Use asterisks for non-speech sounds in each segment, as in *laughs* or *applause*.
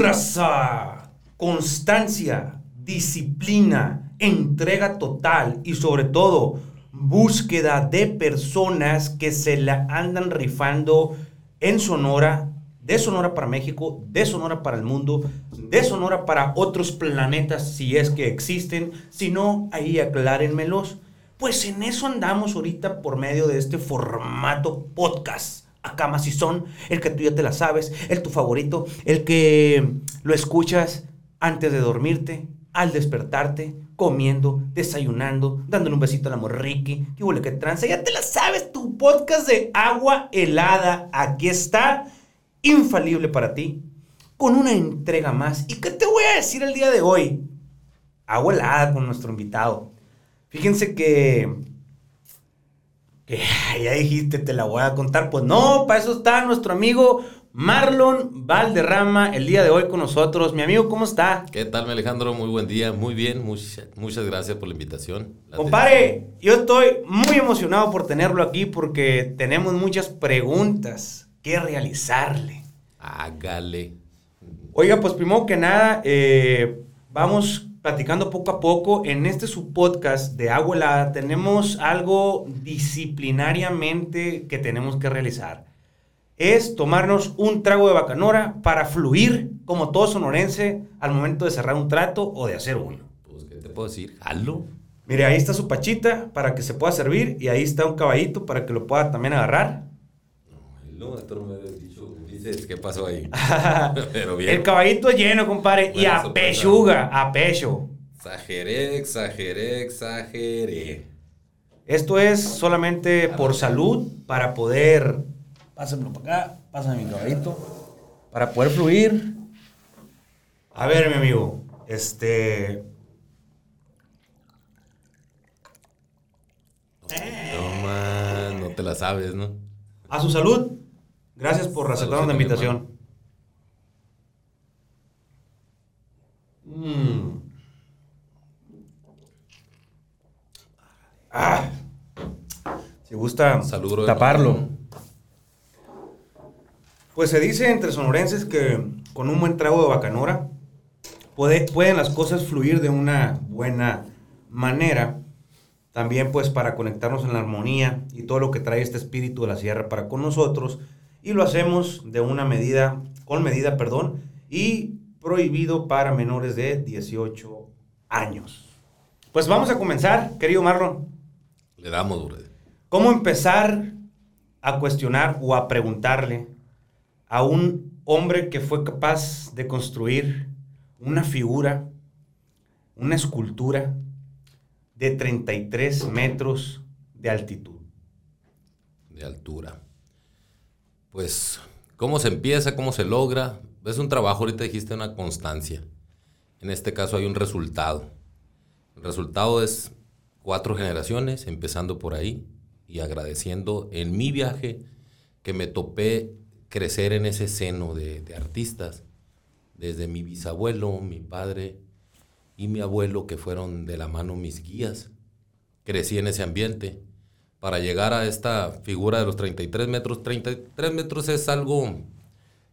raza! Constancia, disciplina, entrega total y sobre todo búsqueda de personas que se la andan rifando en Sonora, de Sonora para México, de Sonora para el mundo, de Sonora para otros planetas si es que existen, si no, ahí aclárenmelos. Pues en eso andamos ahorita por medio de este formato podcast. Más si son, el que tú ya te la sabes, el tu favorito, el que lo escuchas antes de dormirte, al despertarte, comiendo, desayunando, dándole un besito a la morriqui, que huele que tranza, ya te la sabes, tu podcast de agua helada, aquí está, infalible para ti, con una entrega más. ¿Y qué te voy a decir el día de hoy? Agua helada con nuestro invitado. Fíjense que que ya dijiste, te la voy a contar. Pues no, para eso está nuestro amigo Marlon Valderrama el día de hoy con nosotros. Mi amigo, ¿cómo está? ¿Qué tal, mi Alejandro? Muy buen día, muy bien, muchas, muchas gracias por la invitación. La Compare, yo estoy muy emocionado por tenerlo aquí porque tenemos muchas preguntas que realizarle. Hágale. Oiga, pues primero que nada, eh, vamos platicando poco a poco. En este subpodcast de Agua Helada tenemos algo disciplinariamente que tenemos que realizar. Es tomarnos un trago de bacanora para fluir como todo sonorense al momento de cerrar un trato o de hacer uno. Pues, ¿qué te puedo decir? Halo. Mire, ahí está su pachita para que se pueda servir y ahí está un caballito para que lo pueda también agarrar. No, no me. Dices, ¿qué pasó ahí? *laughs* Pero bien. El caballito es lleno, compadre, y a sorpresa. pechuga, a pecho. Exageré, exageré, exageré. Esto es solamente por salud, para poder... Pásamelo para acá, pásame mi caballito. Para poder fluir. A ver, mi amigo, este... No, man, no te la sabes, ¿no? A su salud. Gracias por aceptarnos la invitación. Mm. Ah. Si gusta Salud, taparlo. Pues se dice entre sonorenses que con un buen trago de bacanora puede- pueden las cosas fluir de una buena manera. También pues para conectarnos en la armonía y todo lo que trae este espíritu de la sierra para con nosotros. Y lo hacemos de una medida, con medida, perdón, y prohibido para menores de 18 años. Pues vamos a comenzar, querido Marlon. Le damos, bro. ¿Cómo empezar a cuestionar o a preguntarle a un hombre que fue capaz de construir una figura, una escultura de 33 metros de altitud? de altura. Pues, ¿cómo se empieza? ¿Cómo se logra? Es un trabajo, ahorita dijiste una constancia. En este caso hay un resultado. El resultado es cuatro generaciones, empezando por ahí y agradeciendo en mi viaje que me topé crecer en ese seno de, de artistas, desde mi bisabuelo, mi padre y mi abuelo, que fueron de la mano mis guías. Crecí en ese ambiente para llegar a esta figura de los 33 metros. 33 metros es algo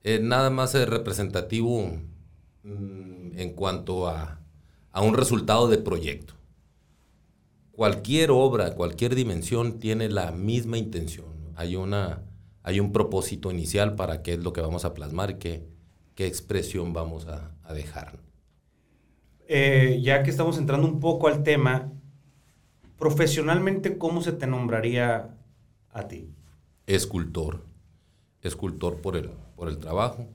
eh, nada más eh, representativo mm, en cuanto a, a un resultado de proyecto. Cualquier obra, cualquier dimensión tiene la misma intención. Hay, una, hay un propósito inicial para qué es lo que vamos a plasmar, qué, qué expresión vamos a, a dejar. Eh, ya que estamos entrando un poco al tema, profesionalmente, ¿cómo se te nombraría a ti? escultor. Escultor por el, por el trabajo.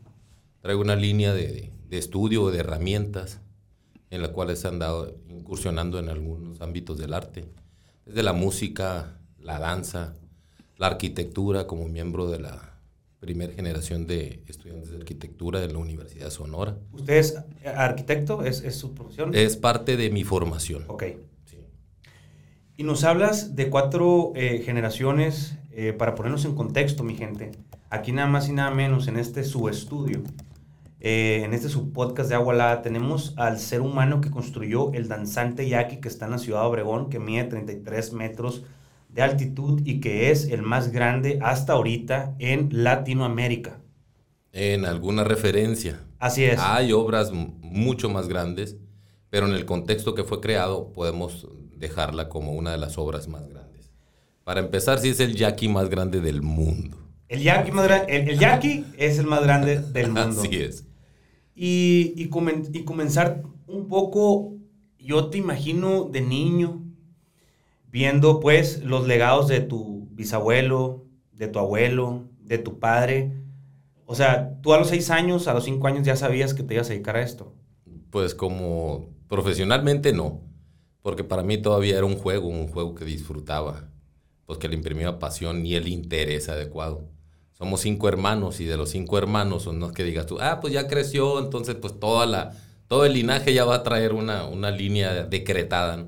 Traigo una línea de, de- estudio, de herramientas, en la cual se han dado incursionando en algunos ámbitos del arte. Desde la música, la danza, la arquitectura, como miembro de la primera generación de estudiantes de arquitectura de la Universidad Sonora. ¿Usted es arquitecto? ¿Es, es su profesión? Es parte de mi formación. Ok. Y nos hablas de cuatro eh, generaciones, eh, para ponernos en contexto, mi gente. Aquí nada más y nada menos, en este su estudio, eh, en este su podcast de Agua Helada, tenemos al ser humano que construyó el danzante Yaqui que está en la ciudad de Obregón, que mide 33 metros de altitud y que es el más grande hasta ahorita en Latinoamérica. En alguna referencia. Así es. Hay obras mucho más grandes, pero en el contexto que fue creado podemos dejarla como una de las obras más grandes. Para empezar, sí es el yaqui más grande del mundo. El yaqui, más el, el yaqui es el más grande del *laughs* mundo. Así es. Y, y, y comenzar un poco, yo te imagino de niño, viendo pues los legados de tu bisabuelo, de tu abuelo, de tu padre. O sea, tú a los seis años, a los cinco años ya sabías que te ibas a dedicar a esto. Pues como profesionalmente no, porque para mí todavía era un juego, un juego que disfrutaba, pues que le imprimía pasión y el interés adecuado. Somos cinco hermanos y de los cinco hermanos, no es que digas tú, ah, pues ya creció, entonces pues toda la, todo el linaje ya va a traer una, una línea decretada.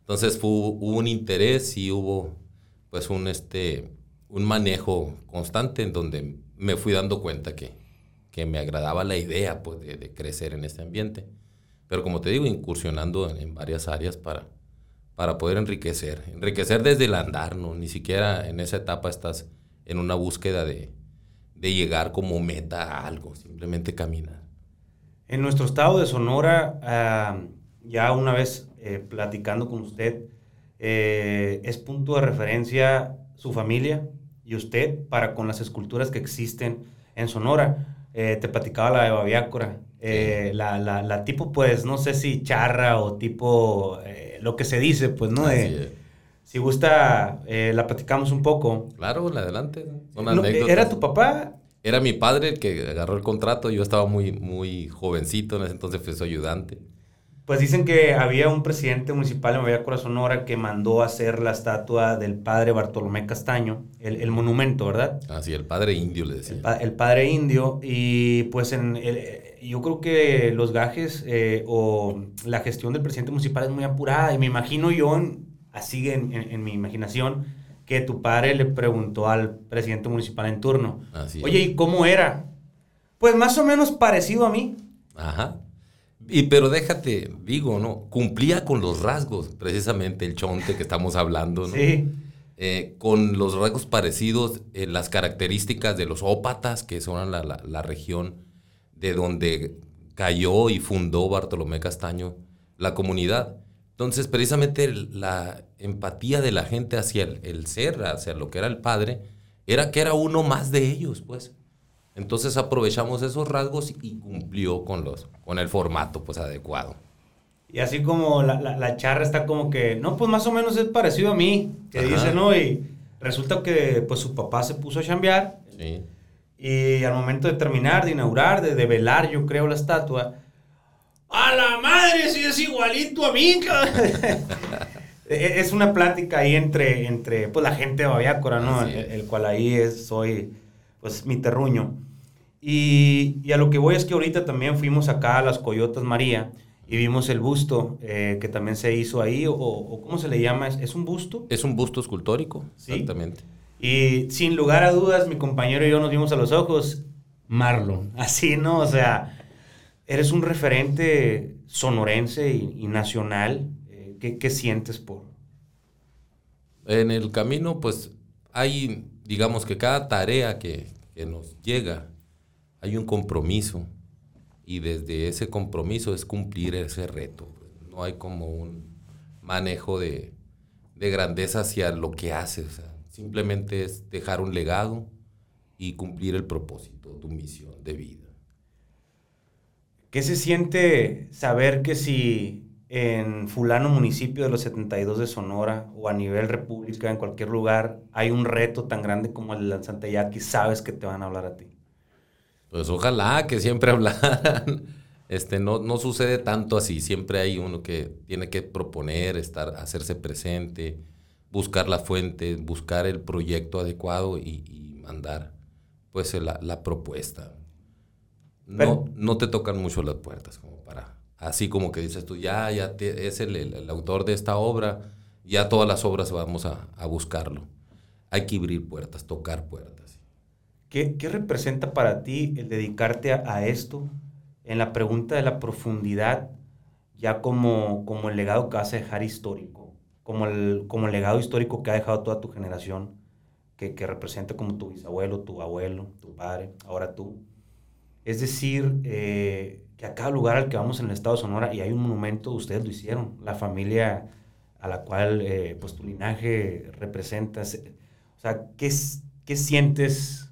Entonces fue, hubo un interés y hubo pues un, este, un manejo constante en donde me fui dando cuenta que, que me agradaba la idea pues, de, crecer en este ambiente. Pero como te digo, incursionando en, varias áreas para, para poder enriquecer. Enriquecer desde el andar, ¿no? Ni siquiera en esa etapa estás en una búsqueda de, de llegar como meta a algo, simplemente caminar. En nuestro estado de Sonora, ah, ya una vez eh, platicando con usted, eh, es punto de referencia su familia y usted para con las esculturas que existen en Sonora. Eh, te platicaba la de Babiácora, la, la, la, tipo, pues, no sé si charra o tipo, lo que se dice, pues, ¿no? si gusta, la platicamos un poco. Claro, adelante. ¿Era tu papá? Era mi padre el que agarró el contrato, yo estaba muy, muy jovencito, en ese entonces fue su ayudante. Pues dicen que había un presidente municipal en Corazón Sonora que mandó hacer la estatua del padre Bartolomé Castaño, el, monumento, ¿verdad? Ah, sí, el padre indio le decía. El, padre indio. Y pues en yo creo que los gajes eh, o la gestión del presidente municipal es muy apurada. Y me imagino yo, así en, en, mi imaginación, que tu padre le preguntó al presidente municipal en turno. Así Oye, ¿y cómo era? Pues más o menos parecido a mí. Ajá. Y pero déjate, digo, ¿no? Cumplía con los rasgos, precisamente el chonte que estamos hablando, ¿no? Sí. Eh, con los rasgos parecidos, en las características de los ópatas, que son la, la, región de donde cayó y fundó Bartolomé Castaño la comunidad. Entonces, precisamente la empatía de la gente hacia el, el, ser, hacia lo que era el padre, era que era uno más de ellos, pues. Entonces aprovechamos esos rasgos y cumplió con, los, con el formato pues adecuado. Y así como la, la, charra está como que, no, pues más o menos es parecido a mí, que dice, ¿no? Y resulta que pues su papá se puso a chambear. Sí. Y al momento de terminar, de inaugurar, de, de velar, yo creo, la estatua, ¡A la madre! Si es igualito a mí, *laughs* e, e, Es una plática ahí entre, entre pues, la gente de Babiácora, ¿no? El, el, cual ahí es, soy pues mi terruño. Y, a lo que voy es que ahorita también fuimos acá a las Coyotas María y vimos el busto eh, que también se hizo ahí, o, ¿cómo se le llama? ¿Es, un busto? Es un busto escultórico, exactamente. Y sin lugar a dudas, mi compañero y yo nos vimos a los ojos, Marlon, *laughs* así, ¿no? O sea, eres un referente sonorense y, nacional. Eh, ¿qué, ¿Qué sientes por...? En el camino, pues, hay digamos que cada tarea que, nos llega, hay un compromiso y desde ese compromiso es cumplir ese reto. No hay como un manejo de, grandeza hacia lo que haces. Simplemente es dejar un legado y cumplir el propósito, tu misión de vida. ¿Qué se siente saber que si en fulano municipio de los 72 de Sonora o a nivel república, en cualquier lugar, hay un reto tan grande como el de Santa Yaqui, sabes que te van a hablar a ti. Pues ojalá que siempre *laughs* hablaran. Este, no, no sucede tanto así. Siempre hay uno que tiene que proponer, estar, hacerse presente, buscar la fuente, buscar el proyecto adecuado y, mandar pues la, la propuesta. No, no te tocan mucho las puertas como para así como que dices tú, ya, ya es el, autor de esta obra, ya todas las obras vamos a, buscarlo. Hay que abrir puertas, tocar puertas. ¿Qué, representa para ti el dedicarte a, esto en la pregunta de la profundidad, ya como, como el legado que vas a dejar histórico, como el, como el legado histórico que ha dejado toda tu generación, que, que representa como tu bisabuelo, tu abuelo, tu padre, ahora tú? Es decir, eh, que a cada lugar al que vamos en el estado de Sonora y hay un monumento, ustedes lo hicieron, la familia a la cual eh, pues tu linaje representa. O sea, ¿qué, ¿qué sientes?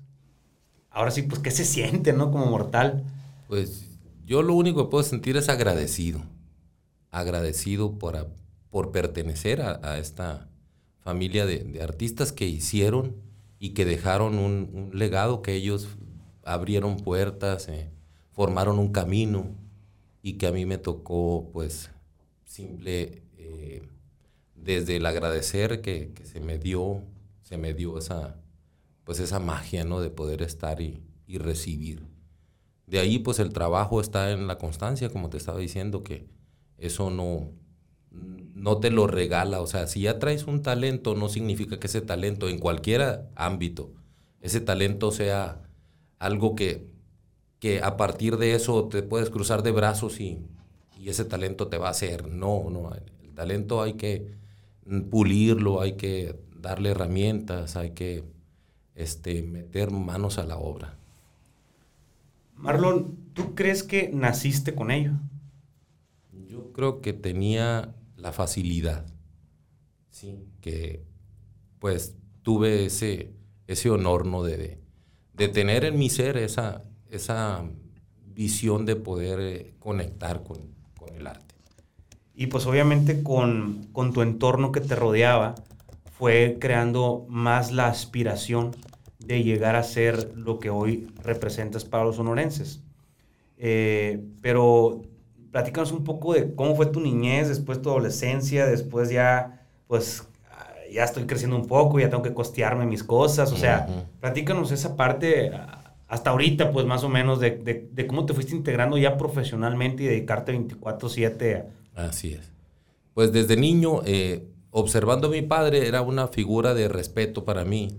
Ahora sí, pues, ¿qué se siente, no? Como mortal. Pues yo lo único que puedo sentir es agradecido. Agradecido por, por pertenecer a, esta familia de, artistas que hicieron y que dejaron un, legado que ellos abrieron puertas, eh, formaron un camino y que a mí me tocó pues simple eh, desde el agradecer que, se me dio, se me dio esa pues esa magia ¿no? de poder estar y, y recibir. De ahí pues el trabajo está en la constancia, como te estaba diciendo, que eso no, no te lo regala. O sea, si ya traes un talento, no significa que ese talento en cualquier ámbito, ese talento sea algo que, que a partir de eso te puedes cruzar de brazos y, y ese talento te va a hacer. No, no. El talento hay que pulirlo, hay que darle herramientas, hay que este, meter manos a la obra. Marlon, ¿tú crees que naciste con ello? Yo creo que tenía la facilidad, sí, que pues tuve ese, ese honor, ¿no? De, de, tener en mi ser esa, esa visión de poder eh, conectar con, el arte. Y pues obviamente con, con tu entorno que te rodeaba, fue creando más la aspiración de llegar a ser lo que hoy representas para los sonorenses. Eh, pero platícanos un poco de cómo fue tu niñez, después tu adolescencia, después ya, pues, ya estoy creciendo un poco, ya tengo que costearme mis cosas, o sea, platícanos esa parte hasta ahorita, pues, más o menos, de, de, cómo te fuiste integrando ya profesionalmente y dedicarte 24/7 Así es. Pues desde niño, eh, observando a mi padre, era una figura de respeto para mí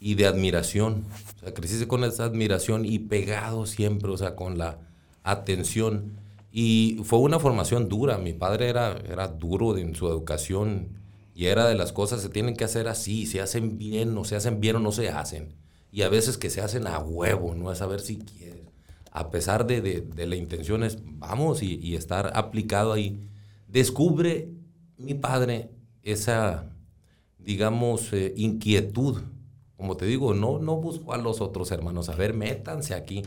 y de admiración. O sea, crecí con esa admiración y pegado siempre, o sea, con la atención. Y fue una formación dura. Mi padre era, era duro en su educación y era de las cosas se tienen que hacer así, se hacen bien, o se hacen bien o no se hacen. Y a veces que se hacen a huevo, no es saber si quieres. A pesar de, de, la intención es vamos y, y estar aplicado ahí. Descubre mi padre esa, digamos, eh, inquietud como te digo, no, no busco a los otros hermanos. A ver, métanse aquí.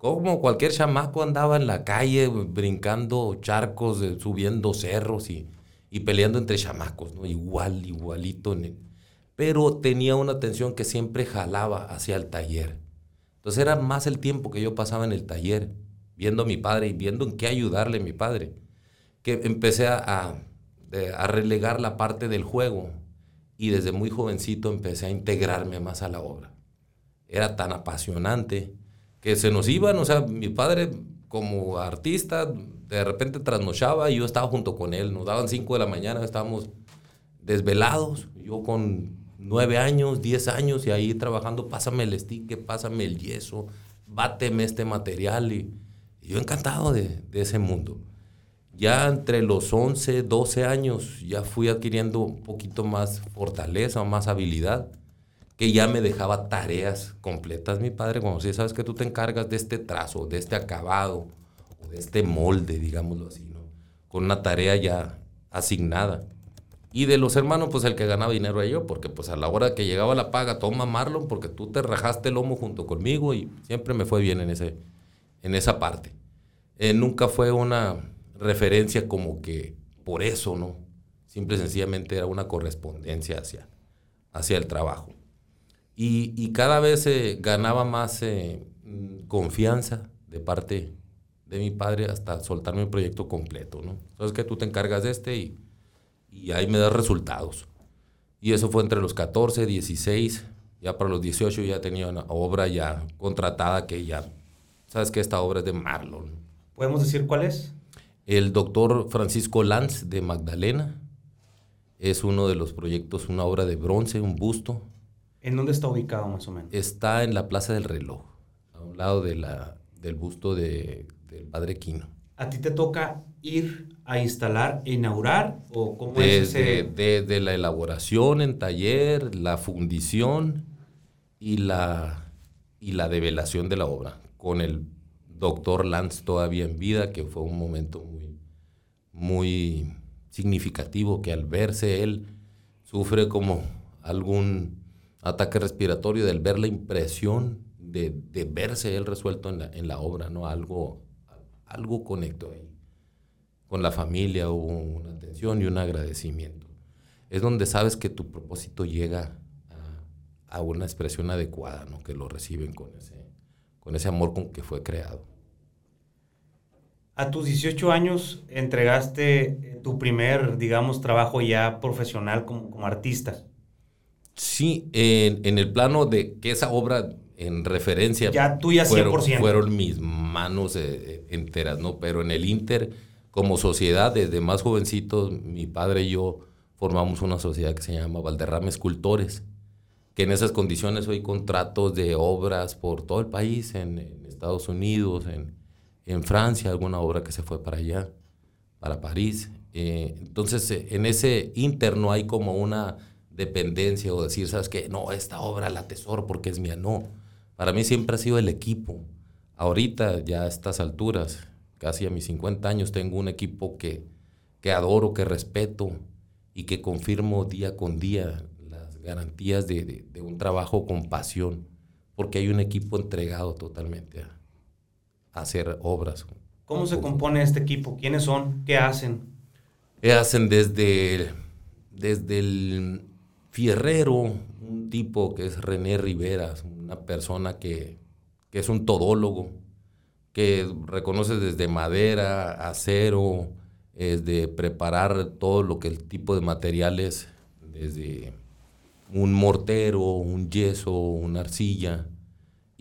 Como cualquier chamaco andaba en la calle brincando charcos, eh, subiendo cerros y, y, peleando entre chamacos, ¿no? Igual, igualito. Pero tenía una atención que siempre jalaba hacia el taller. Entonces era más el tiempo que yo pasaba en el taller, viendo a mi padre y viendo en qué ayudarle a mi padre, que empecé a, a relegar la parte del juego y desde muy jovencito empecé a integrarme más a la obra. Era tan apasionante que se nos iban, o sea, mi padre como artista de repente trasnochaba y yo estaba junto con él, nos daban 5 de la mañana, estábamos desvelados, yo con 9 años, 10 años y ahí trabajando, pásame el stick, pásame el yeso, báteme este material y, yo encantado de, de ese mundo. Ya entre los 11, 12 años ya fui adquiriendo un poquito más fortaleza, más habilidad, que ya me dejaba tareas completas mi padre, como si sabes que tú te encargas de este trazo, de este acabado, o de este molde, digámoslo así, ¿no? Con una tarea ya asignada. Y de los hermanos, pues el que ganaba dinero era yo, porque pues a la hora que llegaba la paga, toma Marlon, porque tú te rajaste el lomo junto conmigo y siempre me fue bien en, ese, en esa parte. Eh, nunca fue una, referencia como que por eso, ¿no? Simple y sencillamente era una correspondencia hacia, hacia el trabajo. Y, cada vez se ganaba más eh, confianza de parte de mi padre hasta soltarme el proyecto completo, ¿no? Entonces que tú te encargas de este y, y ahí me das resultados. Y eso fue entre los 14, 16, ya para los 18 ya tenía una obra ya contratada que ya, sabes que esta obra es de Marlon. ¿Podemos decir cuál es? El doctor Francisco Lanz de Magdalena es uno de los proyectos, una obra de bronce, un busto. ¿En dónde está ubicado más o menos? Está en la Plaza del Reloj, a un lado de la, del busto de, del Padre Quino. ¿A ti te toca ir a instalar e inaugurar o cómo es ese? la elaboración en taller, la fundición y la, y la develación de la obra, con el doctor Lance todavía en vida, que fue un momento muy, muy significativo, que al verse él sufre como algún ataque respiratorio, del ver la impresión de, verse él resuelto en la, en la, obra, ¿no? Algo, algo conectó ahí. Con la familia hubo una atención y un agradecimiento. Es donde sabes que tu propósito llega a, a una expresión adecuada, ¿no? Que lo reciben con ese, con ese amor con que fue creado. A tus 18 años entregaste tu primer, digamos, trabajo ya profesional como, como artista. Sí, en, en, el plano de que esa obra en referencia... Ya tuya 100%. Fueron, mis manos eh, eh, enteras, ¿no? Pero en el Inter, como sociedad, desde más jovencitos, mi padre y yo formamos una sociedad que se llama Valderrama Escultores, que en esas condiciones hoy contratos de obras por todo el país, en, en Estados Unidos, en, en Francia, alguna obra que se fue para allá, para París. Eh, entonces, en ese Inter no hay como una dependencia o decir, ¿sabes qué? No, esta obra la tesoro porque es mía. No, para mí siempre ha sido el equipo. Ahorita, ya a estas alturas, casi a mis 50 años, tengo un equipo que, que adoro, que respeto y que confirmo día con día las garantías de, de, un trabajo con pasión, porque hay un equipo entregado totalmente a, hacer obras. ¿Cómo se compone este equipo? ¿Quiénes son? ¿Qué hacen? ¿Qué hacen desde, desde el fierrero, un tipo que es René Rivera, una persona que, es un todólogo, que reconoce desde madera, acero, de preparar todo lo que el tipo de materiales, desde un mortero, un yeso, una arcilla,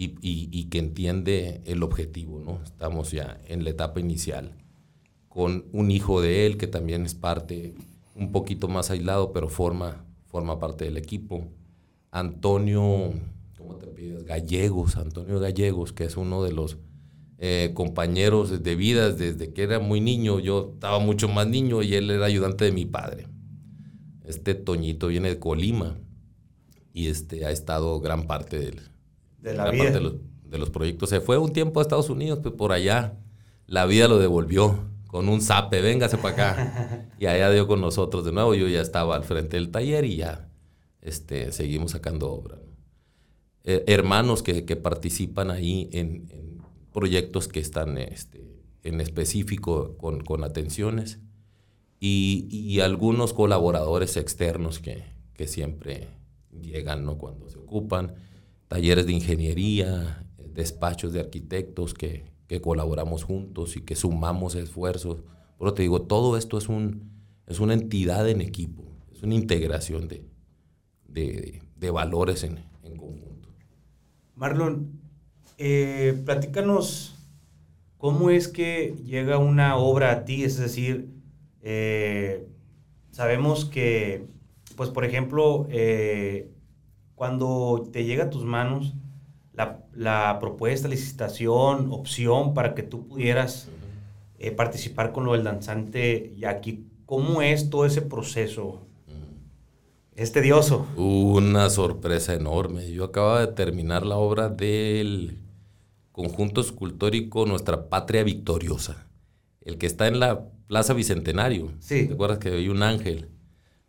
y, que entiende el objetivo, ¿no? Estamos ya en la etapa inicial, con un hijo de él que también es parte, un poquito más aislado, pero forma, forma parte del equipo. Antonio, ¿cómo te pides? Gallegos, Antonio Gallegos, que es uno de los eh, compañeros de vida desde que era muy niño. Yo estaba mucho más niño y él era ayudante de mi padre. Este Toñito viene de Colima y este, ha estado gran parte del, de la vida. De los, de los, proyectos. Se fue un tiempo a Estados Unidos, pues por allá la vida lo devolvió con un zape, véngase para acá. y allá dio con nosotros de nuevo. Yo ya estaba al frente del taller y ya este, seguimos sacando obra. Eh, hermanos que, que, participan ahí en, en, proyectos que están este, en específico con, con atenciones y, y, algunos colaboradores externos que, que siempre llegan ¿no? cuando se ocupan talleres de ingeniería, despachos de arquitectos que, que colaboramos juntos y que sumamos esfuerzos. Pero te digo, todo esto es, un, es una entidad en equipo, es una integración de, de, de valores en, en, conjunto. Marlon, eh, platícanos cómo es que llega una obra a ti, es decir, eh, sabemos que, pues por ejemplo, eh, cuando te llega a tus manos la, la propuesta, licitación, opción para que tú pudieras eh, participar con lo del danzante y aquí, ¿cómo es todo ese proceso? Es tedioso. Una sorpresa enorme. Yo acababa de terminar la obra del conjunto escultórico Nuestra Patria Victoriosa, el que está en la Plaza Bicentenario. Sí. ¿Te acuerdas que hay un ángel?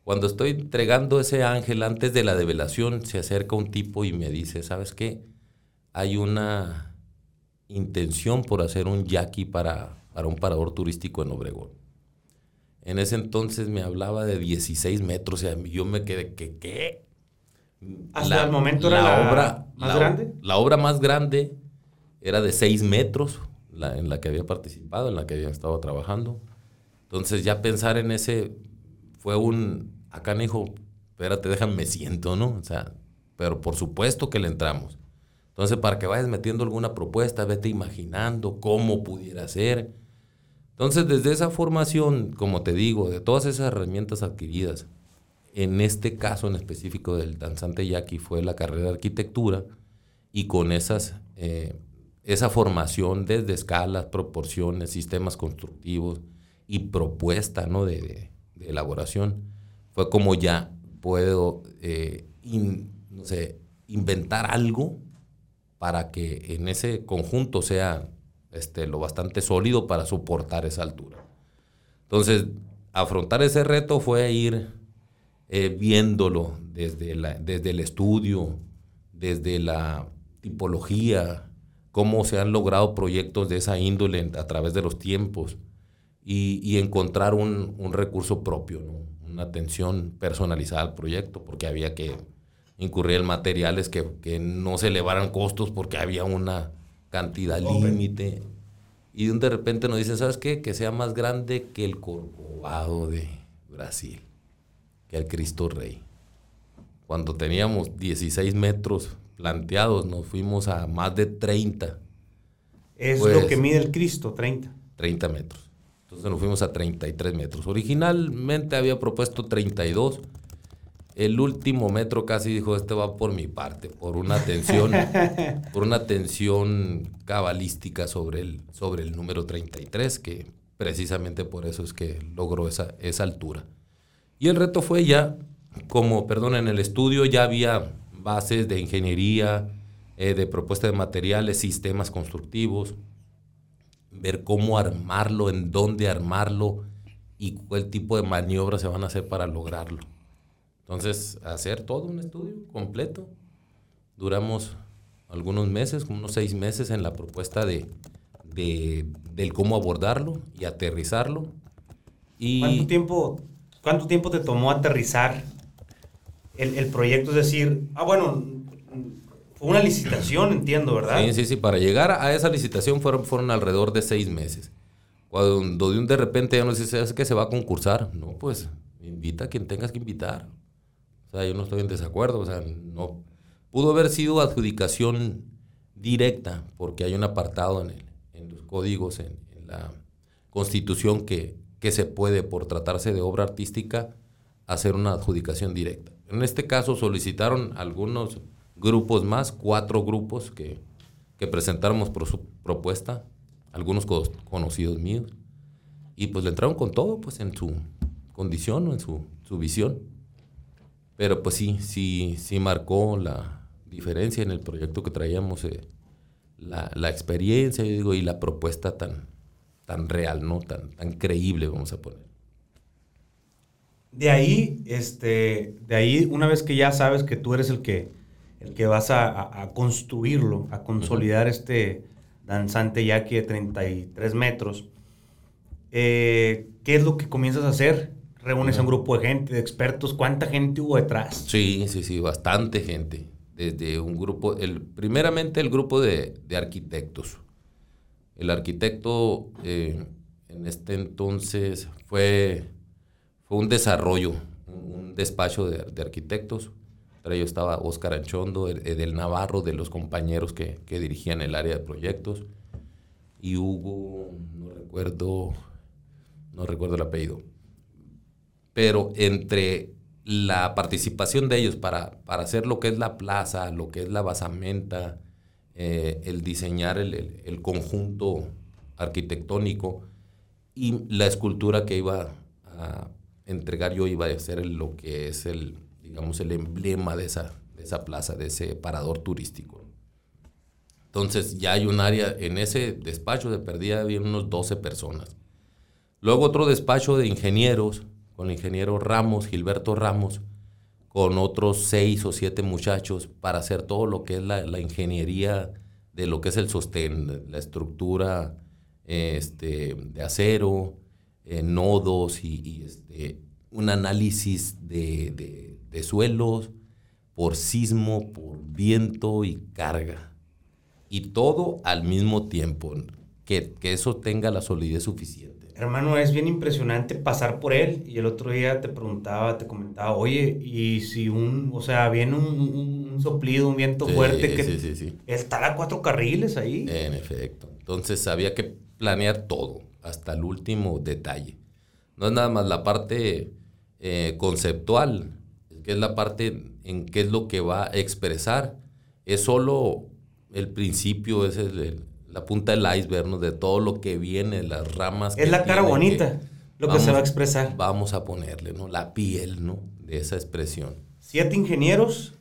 Cuando estoy entregando ese ángel antes de la develación, se acerca un tipo y me dice, ¿sabes qué? Hay una intención por hacer un yaqui para, para un parador turístico en Obregón. En ese entonces me hablaba de 16 metros, y yo me quedé, ¿qué? qué? Hasta el momento era la, obra más grande. La obra más grande era de 6 metros, la, en la que había participado, en la que había estado trabajando. Entonces ya pensar en ese fue un, acá me dijo, espérate, déjame, me siento, ¿no? O sea, pero por supuesto que le entramos. Entonces, para que vayas metiendo alguna propuesta, vete imaginando cómo pudiera ser. Entonces, desde esa formación, como te digo, de todas esas herramientas adquiridas, en este caso en específico del danzante yaqui fue la carrera de arquitectura y con esas, eh, esa formación desde escalas, proporciones, sistemas constructivos y propuesta ¿no? de, de elaboración, fue como ya puedo, eh, no sé, inventar algo para que en ese conjunto sea este, lo bastante sólido para soportar esa altura. Entonces, afrontar ese reto fue ir eh, viéndolo desde, la, desde el estudio, desde la tipología, cómo se han logrado proyectos de esa índole a través de los tiempos y, encontrar un, recurso propio, una atención personalizada al proyecto, porque había que incurrir en materiales que, no se elevaran costos porque había una cantidad límite. Y de repente nos dicen, ¿sabes qué? Que sea más grande que el Corcovado de Brasil, que el Cristo Rey. Cuando teníamos 16 metros planteados, nos fuimos a más de 30. Es lo pues que mide el Cristo, 30. 30 metros. Entonces nos fuimos a 33 metros. Originalmente había propuesto 32. El último metro casi dijo, este va por mi parte, por una atención, *laughs* por una atención cabalística sobre el, sobre el número 33, que precisamente por eso es que logró esa, esa altura. Y el reto fue ya, como, perdón, en el estudio ya había bases de ingeniería, eh, de propuesta de materiales, sistemas constructivos, ver cómo armarlo, en dónde armarlo y cuál tipo de maniobras se van a hacer para lograrlo. Entonces, hacer todo un estudio completo. Duramos algunos meses, como unos seis meses en la propuesta de, del cómo abordarlo y aterrizarlo. Y ¿Cuánto, tiempo, ¿Cuánto tiempo te tomó aterrizar el, proyecto, es decir, ah, bueno, fue una licitación, *clears throat* entiendo, ¿verdad? Sí, sí, sí, para llegar a esa licitación fueron, fueron alrededor de seis meses. Cuando de de repente ya nos dice, es que se va a concursar. No, pues invita a quien tengas que invitar. O sea, yo no estoy en desacuerdo. O sea, no. Pudo haber sido adjudicación directa, porque hay un apartado en, el, en los códigos, en, la constitución, que, que se puede, por tratarse de obra artística, hacer una adjudicación directa. En este caso solicitaron algunos grupos más, cuatro grupos que, que presentáramos por su propuesta, algunos conocidos míos, y pues le entraron con todo, pues en su condición o en su, su visión. Pero pues sí, sí, sí marcó la diferencia en el proyecto que traíamos, eh, la, la, experiencia, digo, y la propuesta tan, tan real, ¿no? Tan, tan creíble, vamos a poner. De ahí, este, de ahí, una vez que ya sabes que tú eres el que, el que vas a, construirlo, a consolidar este danzante yaqui de 33 metros, eh, ¿qué es lo que comienzas a hacer? Reúnes a un grupo de gente, de expertos. ¿Cuánta gente hubo detrás? Sí, sí, sí, bastante gente. Desde un grupo, el, primeramente el grupo de, arquitectos. El arquitecto eh, en este entonces fue fue un desarrollo, un despacho de, arquitectos. Entre ellos estaba Óscar Anchondo, Edel Navarro, de los compañeros que, dirigían el área de proyectos. Y Hugo, no recuerdo, no recuerdo el apellido. Pero entre la participación de ellos para, para hacer lo que es la plaza, lo que es la basamenta, eh, el diseñar el, el, conjunto arquitectónico y la escultura que iba a entregar yo iba a ser lo que es el, digamos, el emblema de esa, de esa plaza, de ese parador turístico. Entonces ya hay un área, en ese despacho de perdida había unos 12 personas. Luego otro despacho de ingenieros, con el ingeniero Ramos, Gilberto Ramos, con otros seis o siete muchachos para hacer todo lo que es la, la ingeniería de lo que es el sostén, la estructura este, de acero, eh, nodos y, este, un análisis de, suelos por sismo, por viento y carga. Y todo al mismo tiempo, que, eso tenga la solidez suficiente. Hermano, es bien impresionante pasar por él. Y el otro día te preguntaba, te comentaba, oye, y si un, o sea, viene un, soplido, un viento fuerte, que sí, sí, estará a cuatro carriles ahí. En efecto. Entonces había que planear todo hasta el último detalle. No es nada más la parte eh, conceptual, que es la parte en qué es lo que va a expresar. Es solo el principio, es la punta del iceberg, ¿no? de todo lo que viene, las ramas. Es la cara bonita, lo que se va a expresar. Vamos a ponerle, ¿no? La piel, ¿no? De esa expresión. Siete ingenieros.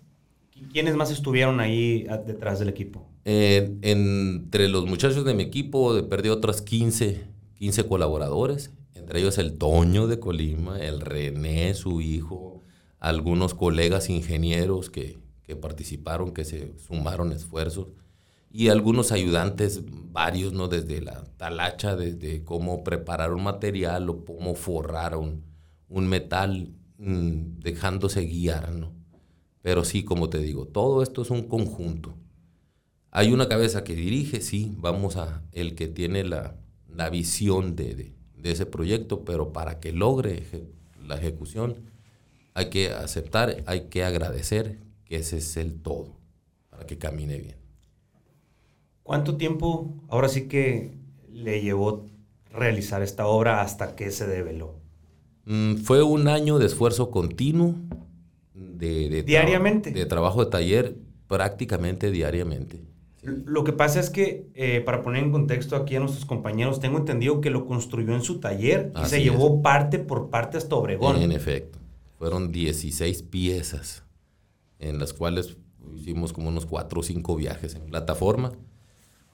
¿Quiénes más estuvieron ahí detrás del equipo? Eh, entre los muchachos de mi equipo perdí otras 15, 15 colaboradores, entre ellos el Toño de Colima, el René, su hijo, algunos colegas ingenieros que, que participaron, que se sumaron esfuerzos y algunos ayudantes, varios, ¿no? Desde la talacha, desde cómo preparar un material o cómo forrar un, metal, mm, dejándose guiar, ¿no? Pero sí, como te digo, todo esto es un conjunto. Hay una cabeza que dirige, sí, vamos a el que tiene la, visión de, ese proyecto, pero para que logre la ejecución hay que aceptar, hay que agradecer que ese es el todo, para que camine bien. ¿Cuánto tiempo ahora sí que le llevó realizar esta obra hasta que se develó? Mm, fue un año de esfuerzo continuo. De, diariamente. de trabajo de taller prácticamente diariamente. Lo que pasa es que, eh, para poner en contexto aquí a nuestros compañeros, tengo entendido que lo construyó en su taller y se llevó parte por parte hasta Obregón. En efecto. Fueron 16 piezas en las cuales hicimos como unos 4 o 5 viajes en plataforma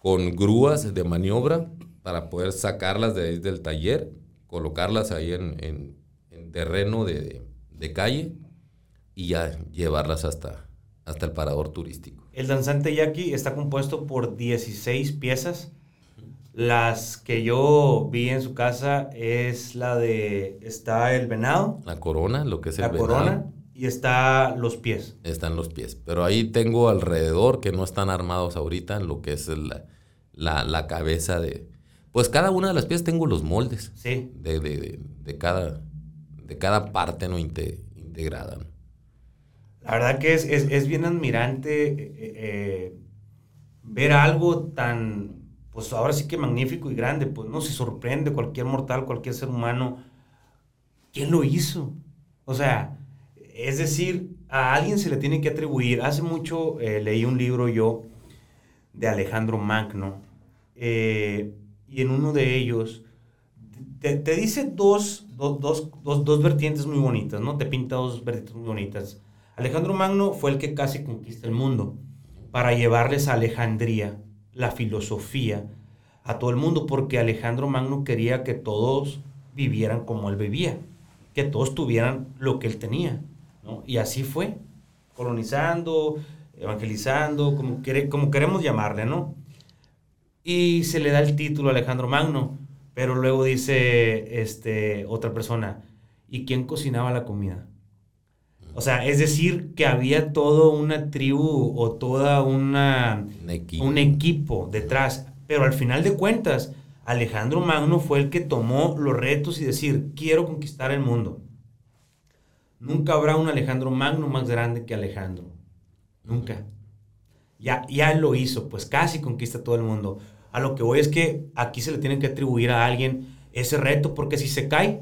con grúas de maniobra para poder sacarlas de ahí del taller, colocarlas ahí en, terreno de, calle y ya llevarlas hasta, hasta el parador turístico. El danzante yaqui está compuesto por 16 piezas. Las que yo vi en su casa es la de, está el venado. La corona, lo que es el venado. La corona y está los pies. Están los pies. Pero ahí tengo alrededor que no están armados ahorita lo que es el, la, cabeza de... Pues cada una de las piezas tengo los moldes. Sí. De, de, cada, de cada parte no integrada. La verdad que es, bien admirante eh, eh, ver algo tan, pues ahora sí que magnífico y grande, pues no se sorprende cualquier mortal, cualquier ser humano. ¿Quién lo hizo? O sea, es decir, a alguien se le tiene que atribuir. Hace mucho eh, leí un libro yo de Alejandro Magno, eh, y en uno de ellos te, dice dos, dos, vertientes muy bonitas, ¿no? Te pinta dos vertientes muy bonitas. Alejandro Magno fue el que casi conquista el mundo para llevarles a Alejandría la filosofía a todo el mundo, porque Alejandro Magno quería que todos vivieran como él vivía, que todos tuvieran lo que él tenía, ¿no? Y así fue, colonizando, evangelizando, como, como queremos llamarle, ¿no? Y se le da el título a Alejandro Magno, pero luego dice este, otra persona, ¿y quién cocinaba la comida? O sea, es decir, que había toda una tribu o toda una, un, equipo. un equipo detrás. Pero al final de cuentas, Alejandro Magno fue el que tomó los retos y decir, quiero conquistar el mundo. Nunca habrá un Alejandro Magno más grande que Alejandro. Nunca. Ya, ya lo hizo, pues casi conquista todo el mundo. A lo que voy es que aquí se le tiene que atribuir a alguien ese reto, porque si se cae,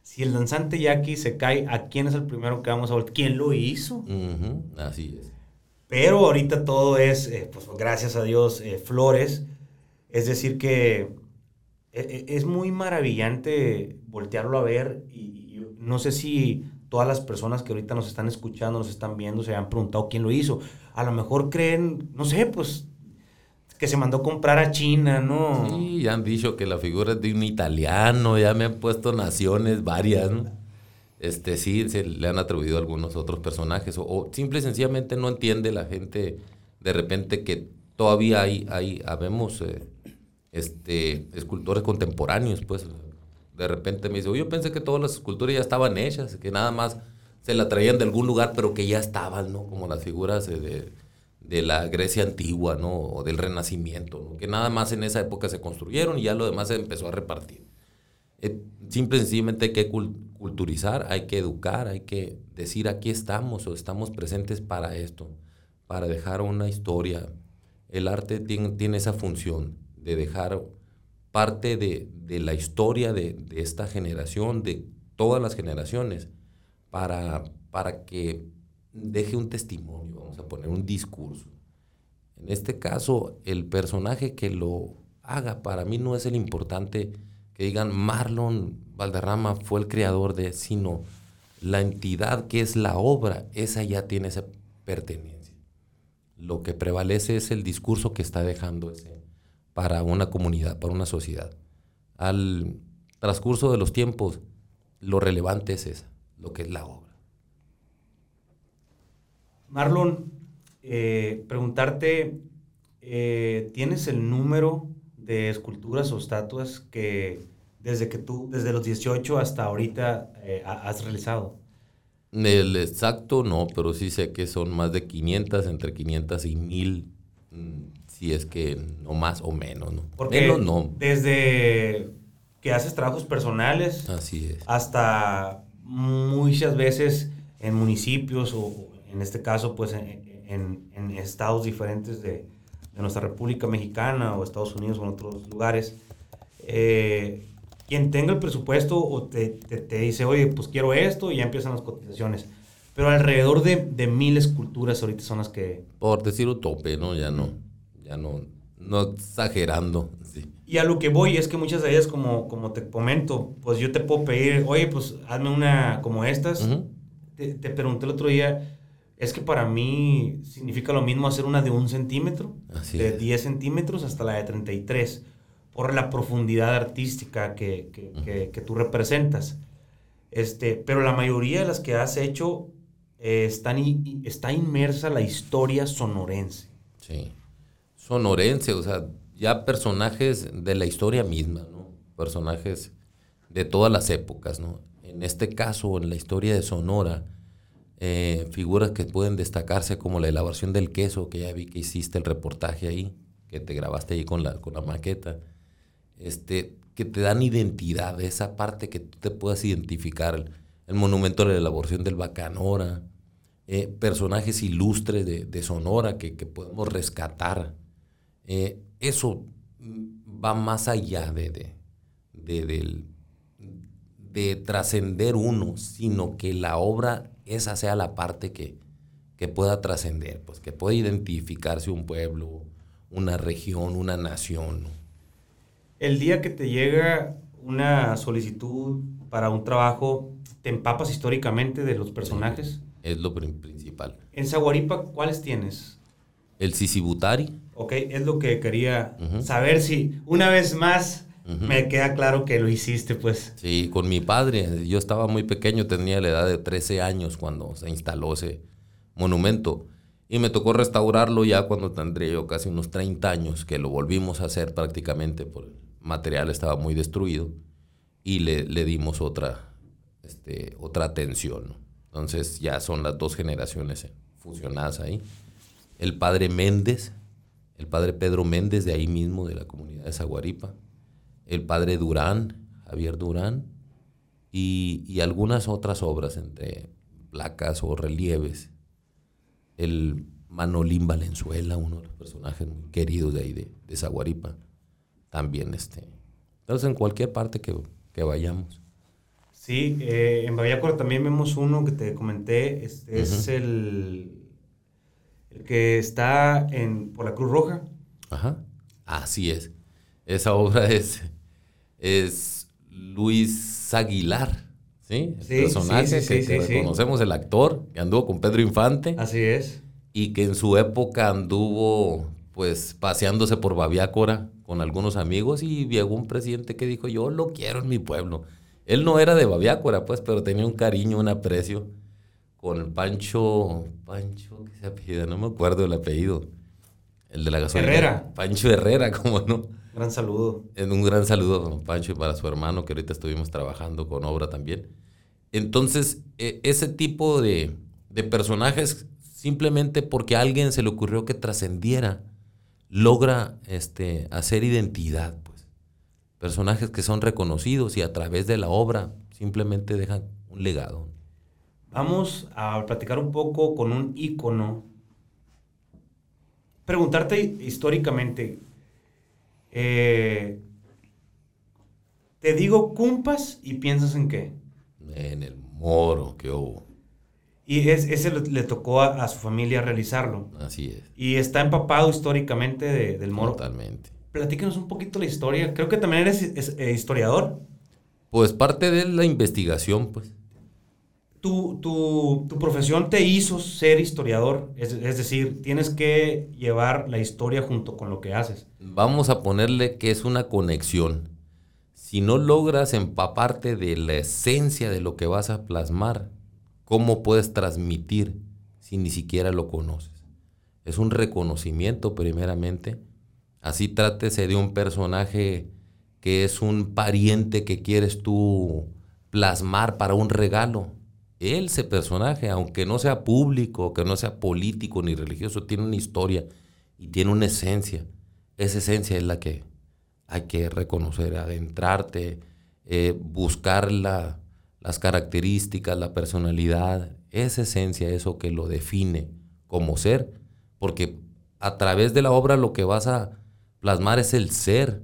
si el danzante aquí se cae, ¿a quién es el primero que vamos a ver? ¿Quién lo hizo? Así es. Pero ahorita todo es, eh, pues gracias a Dios, eh, flores. Es decir, que eh, es muy maravillante voltearlo a ver y no sé si todas las personas que ahorita nos están escuchando, nos están viendo, se han preguntado quién lo hizo. A lo mejor creen, no sé, pues que se mandó comprar a China, ¿no? Sí, ya han dicho que la figura es de un italiano, ya me han puesto naciones varias, ¿no? Este, sí, se le han atribuido algunos otros personajes, o, simple y sencillamente no entiende la gente de repente que todavía hay, hay habemos eh, este, escultores contemporáneos, pues, de repente me dice, yo pensé que todas las esculturas ya estaban hechas, que nada más se la traían de algún lugar, pero que ya estaban, ¿no? Como las figuras de, de la Grecia antigua, ¿no? O del Renacimiento. Que nada más en esa época se construyeron y ya lo demás se empezó a repartir. Eh, simple y sencillamente hay que culturizar, hay que educar, hay que decir aquí estamos o estamos presentes para esto, para dejar una historia. El arte tiene, tiene esa función de dejar parte de, la historia de, esta generación, de todas las generaciones, para, para que deje un testimonio, vamos a poner un discurso. En este caso, el personaje que lo haga, para mí no es el importante que digan Marlon Valderrama fue el creador de, sino la entidad que es la obra, esa ya tiene esa pertenencia. lo que prevalece es el discurso que está dejando ese para una comunidad, para una sociedad. Al transcurso de los tiempos, lo relevante es esa, lo que es la obra. Marlon, eh, preguntarte, eh, ¿tienes el número de esculturas o estatuas que desde que tú, desde los 18 hasta ahorita eh, has realizado? El exacto no, pero sí sé que son más de 500, entre 500 y 1000, mm, si es que no más o menos, ¿no? Porque no. desde que haces trabajos personales Así es. hasta muchas veces en municipios o en este caso pues en, en, estados diferentes de, de, nuestra República Mexicana o Estados Unidos o en otros lugares, eh, quien tenga el presupuesto o te, te, dice, oye, pues quiero esto y ya empiezan las cotizaciones. Pero alrededor de, de mil esculturas ahorita son las que... Por decir un tope, ¿no? Ya no, ya no, no exagerando. Y a lo que voy es que muchas de ellas, como, como te comento, pues yo te puedo pedir, oye, pues hazme una como estas. te, te, pregunté el otro día, es que para mí significa lo mismo hacer una de un centímetro, de 10 centímetros hasta la de 33, por la profundidad artística que, que, que, tú representas. Este, pero la mayoría de las que has hecho eh, están, está inmersa la historia sonorense. Sí, sonorense, o sea, ya personajes de la historia misma, ¿no? Personajes de todas las épocas, ¿no? En este caso, en la historia de Sonora, eh, figuras que pueden destacarse como la elaboración del queso, que ya vi que hiciste el reportaje ahí, que te grabaste ahí con la, con la maqueta, este, que te dan identidad, esa parte que tú te puedas identificar, el, monumento de la elaboración del Bacanora, eh, personajes ilustres de, Sonora que, podemos rescatar. Eh, eso va más allá de, de, de, de trascender uno, sino que la obra esa sea la parte que, que pueda trascender, pues que pueda identificarse un pueblo, una región, una nación. El día que te llega una solicitud para un trabajo, ¿te empapas históricamente de los personajes? es lo principal. En Zaguaripa, ¿cuáles tienes? El Sisibutari. Ok, es lo que quería saber si una vez más me queda claro que lo hiciste, pues. Sí, con mi padre. Yo estaba muy pequeño, tenía la edad de 13 años cuando se instaló ese monumento. Y me tocó restaurarlo ya cuando tendría yo casi unos 30 años, que lo volvimos a hacer prácticamente, porque el material estaba muy destruido. Y le, le dimos otra, este, otra atención. Entonces ya son las dos generaciones fusionadas ahí. El padre Méndez, el padre Pedro Méndez de ahí mismo, de la comunidad de Zaguaripa el padre Durán, Javier Durán, y, algunas otras obras entre placas o relieves. El Manolín Valenzuela, uno de los personajes muy queridos de ahí, de, de Zaguaripa, también este. Entonces, en cualquier parte que, vayamos. Sí, eh, en Baviácora también vemos uno que te comenté, es el, el, que está en, por la Cruz Roja. Ajá, así es. Esa obra es es Luis Aguilar, ¿sí? El personaje que, conocemos, el actor, que anduvo con Pedro Infante. Así es. Y que en su época anduvo, pues, paseándose por Baviácora con algunos amigos y llegó un presidente que dijo, yo lo quiero en mi pueblo. Él no era de Baviácora, pues, pero tenía un cariño, un aprecio con Pancho, Pancho, ¿qué se apellida? No me acuerdo el apellido. El de la gasolina. Herrera. Pancho Herrera, *laughs* ¿cómo no? Gran saludo. Un gran saludo a Pancho y para su hermano, que ahorita estuvimos trabajando con obra también. Entonces, e, ese tipo de, personajes, simplemente porque a alguien se le ocurrió que trascendiera, logra este, hacer identidad. Pues. Personajes que son reconocidos y a través de la obra simplemente dejan un legado. Vamos a platicar un poco con un ícono. Preguntarte históricamente, eh, te digo cumpas y piensas en qué. En el moro que hubo. Y es, ese le, tocó a, su familia realizarlo. Así es. Y está empapado históricamente del moro. Totalmente. Platícanos un poquito la historia. Creo que también eres eh, historiador. Pues parte de la investigación, pues. Tu, tu, tu profesión te hizo ser historiador, es, es decir, tienes que llevar la historia junto con lo que haces. Vamos a ponerle que es una conexión. Si no logras empaparte de la esencia de lo que vas a plasmar, ¿cómo puedes transmitir si ni siquiera lo conoces? Es un reconocimiento primeramente. Así trátese de un personaje que es un pariente que quieres tú plasmar para un regalo. Él, ese personaje, aunque no sea público, que no sea político ni religioso, tiene una historia y tiene una esencia. Esa esencia es la que hay que reconocer, adentrarte, eh, buscar la, las características, la personalidad, esa esencia, eso que lo define como ser, porque a través de la obra lo que vas a plasmar es el ser.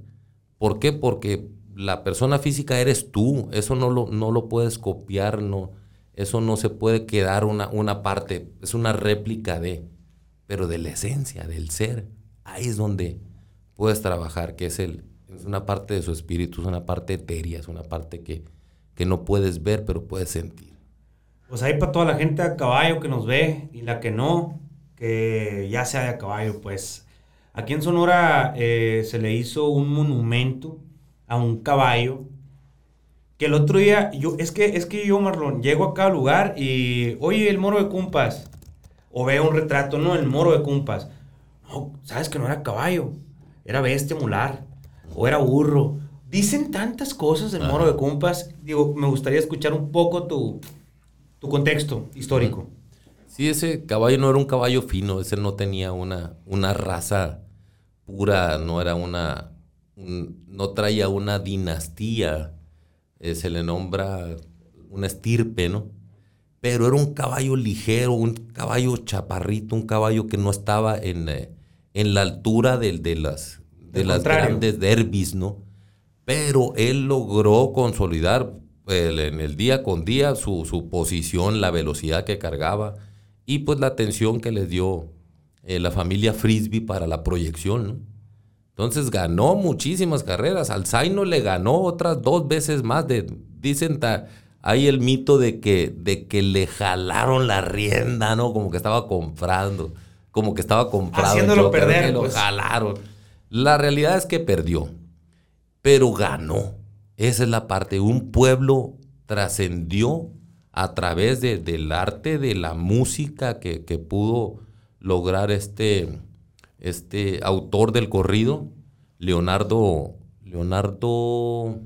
¿Por qué? Porque la persona física eres tú, eso no lo, no lo puedes copiar, no, eso no se puede quedar una, una parte, es una réplica de, pero de la esencia, del ser. Ahí es donde puedes trabajar, que es, el, es una parte de su espíritu, es una parte etérea, es una parte que, que no puedes ver, pero puedes sentir. Pues ahí para toda la gente a caballo que nos ve y la que no, que ya sea de a caballo, pues aquí en Sonora eh, se le hizo un monumento a un caballo que el otro día, yo, es que, es que yo, Marlon, llego a cada lugar y, oye, el moro de Cumpas, o veo un retrato, no, el moro de Cumpas. No, sabes que no era caballo, era bestia mular, o era burro. Dicen tantas cosas del moro de Cumpas, digo, me gustaría escuchar un poco tu, tu contexto histórico. Sí, ese caballo no era un caballo fino, ese no tenía una, una raza pura, no era una, no traía una dinastía eh, se le nombra una estirpe, ¿no? Pero era un caballo ligero, un caballo chaparrito, un caballo que no estaba en, eh, en la altura de, de las, de las grandes derbis, ¿no? Pero él logró consolidar en el día con día su, su, posición, la velocidad que cargaba y pues la atención que les dio eh, la familia Frisbee para la proyección, ¿no? Entonces ganó muchísimas carreras. Al Zaino le ganó otras dos veces más. De, dicen, hay el mito de que, de que le jalaron la rienda, ¿no? Como que estaba comprando. Como que estaba comprando. Haciéndolo perder. lo pues. jalaron. La realidad es que perdió. Pero ganó. Esa es la parte. Un pueblo trascendió a través del arte, de la música que, que pudo lograr este este autor del corrido, Leonardo. Leonardo.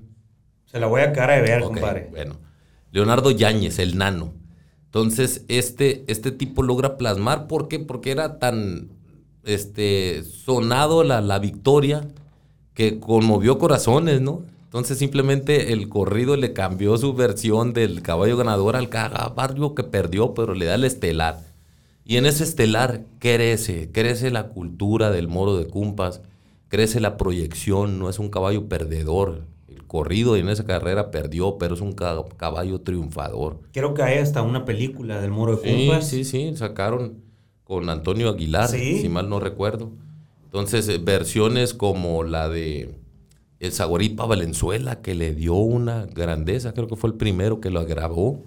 Se la voy a cara de ver, compadre. Bueno, Leonardo Yáñez, el nano. Entonces, este, este tipo logra plasmar, ¿por qué? Porque era tan este, sonado la, la victoria que conmovió corazones, ¿no? Entonces simplemente el corrido le cambió su versión del caballo ganador al caballo que perdió, pero le da el estelar. Y en ese estelar crece, crece la cultura del moro de Cumpas, crece la proyección, no es un caballo perdedor. El corrido en esa carrera perdió, pero es un caballo triunfador. Creo que hay hasta una película del moro de Cumpas. Sí, sí, sí, sacaron con Antonio Aguilar, si mal no recuerdo. Entonces, eh, versiones como la de El Sagoripa Valenzuela, que le dio una grandeza, creo que fue el primero que lo grabó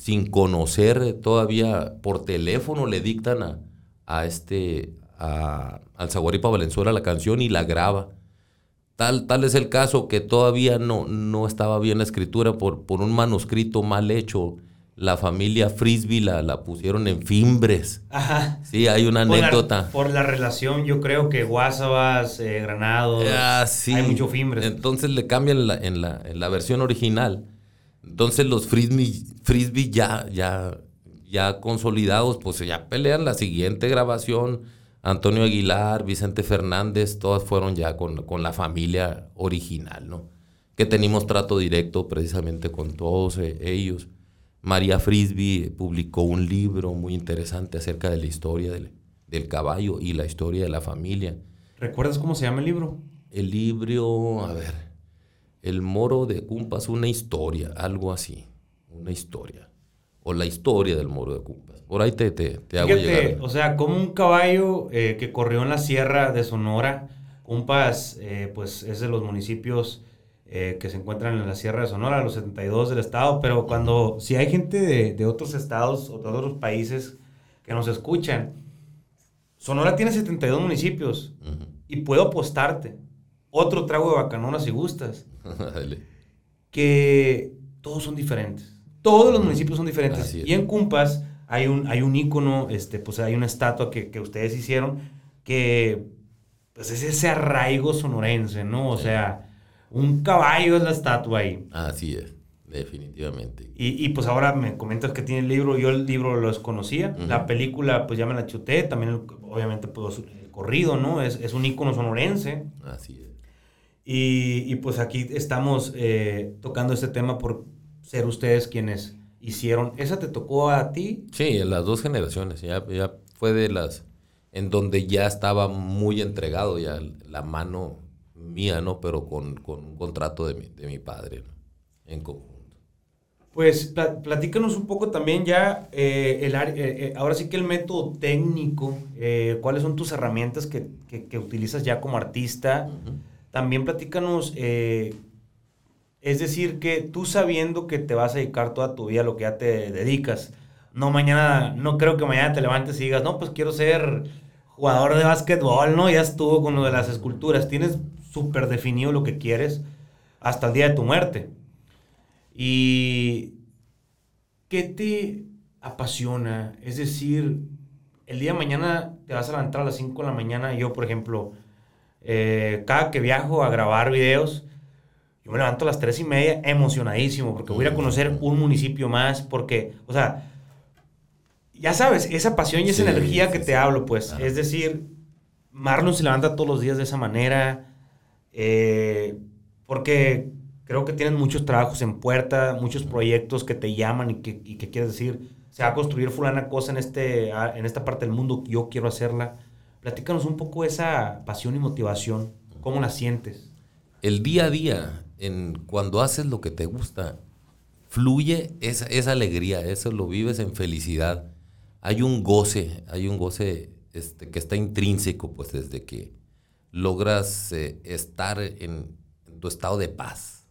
sin conocer todavía por teléfono le dictan a, a este a, al Zaguaripa Valenzuela la canción y la graba. Tal, tal es el caso que todavía no, no estaba bien la escritura por, por un manuscrito mal hecho. La familia Frisbee la, la pusieron en fimbres. Ajá. Sí, hay una anécdota. por la relación, yo creo que Guasabas, eh, Granados, ah, sí. hay mucho fimbres. Entonces le cambian la, en, la, en la versión original entonces los frisbee, frisbee ya, ya, ya consolidados, pues ya pelean la siguiente grabación. Antonio Aguilar, Vicente Fernández, todas fueron ya con, con la familia original, ¿no? Que tenemos trato directo precisamente con todos eh, ellos. María Frisbee publicó un libro muy interesante acerca de la historia del, del, caballo y la historia de la familia. ¿Recuerdas cómo se llama el libro? El libro, a ver, el moro de Cumpas, una historia, algo así, una historia. O la historia del moro de Cumpas. Por ahí te, te, te hago llegar. O sea, como un caballo eh, que corrió en la sierra de Sonora, Cumpas, eh, pues es de los municipios eh, que se encuentran en la Sierra de Sonora, los 72 del estado, pero cuando, si hay gente de, de otros estados o de otros países que nos escuchan, Sonora tiene 72 municipios y puedo apostarte otro trago de bacanona si gustas, *laughs* que todos son diferentes. Todos los municipios son diferentes. Y en Cumpas hay un, hay un ícono, este, pues hay una estatua que, que ustedes hicieron que pues es ese arraigo sonorense, ¿no? O sea, un caballo es la estatua ahí. Así es, definitivamente. Y, y, pues ahora me comentas que tiene el libro, yo el libro lo desconocía, la película pues ya me la chuté, también obviamente pues el corrido, ¿no? Es, es un ícono sonorense. Así es. Y, y pues aquí estamos eh, tocando este tema por ser ustedes quienes hicieron. ¿Esa te tocó a ti? Sí, en las dos generaciones, ya, ya fue de las en donde ya estaba muy entregado ya la mano mía, ¿no? Pero con, con un contrato de mi, de mi padre, ¿no? En conjunto. Pues platícanos un poco también ya, eh, el, eh, eh, ahora sí que el método técnico, cuáles son tus herramientas que, que, que, utilizas ya como artista. También platícanos, es decir, que tú sabiendo que te vas a dedicar toda tu vida a lo que ya te dedicas, no mañana, no creo que mañana te levantes y digas, no, pues quiero ser jugador de básquetbol, ¿no? Ya estuvo con lo de las esculturas. Tienes súper definido lo que quieres hasta el día de tu muerte. Y ¿qué te apasiona? Es decir, el día de mañana te vas a levantar a las 5 de la mañana. Yo, por ejemplo, eh, cada que viajo a grabar videos, yo me levanto a las 3 y media emocionadísimo porque voy a conocer un municipio más. Porque, o sea, ya sabes, esa pasión y esa energía que te hablo, pues. Es decir, Marlon se levanta todos los días de esa manera. Eh, porque creo que tienen muchos trabajos en puerta, muchos proyectos que te llaman y que, y que quieres decir, se va a construir fulana cosa en, este, en esta parte del mundo, yo quiero hacerla. Platícanos un poco esa pasión y motivación, ¿cómo la sientes? El día a día, en, cuando haces lo que te gusta, fluye esa, alegría, eso lo vives en felicidad. Hay un goce, hay un goce este, que está intrínseco, pues desde que logras eh, estar en, tu estado de paz.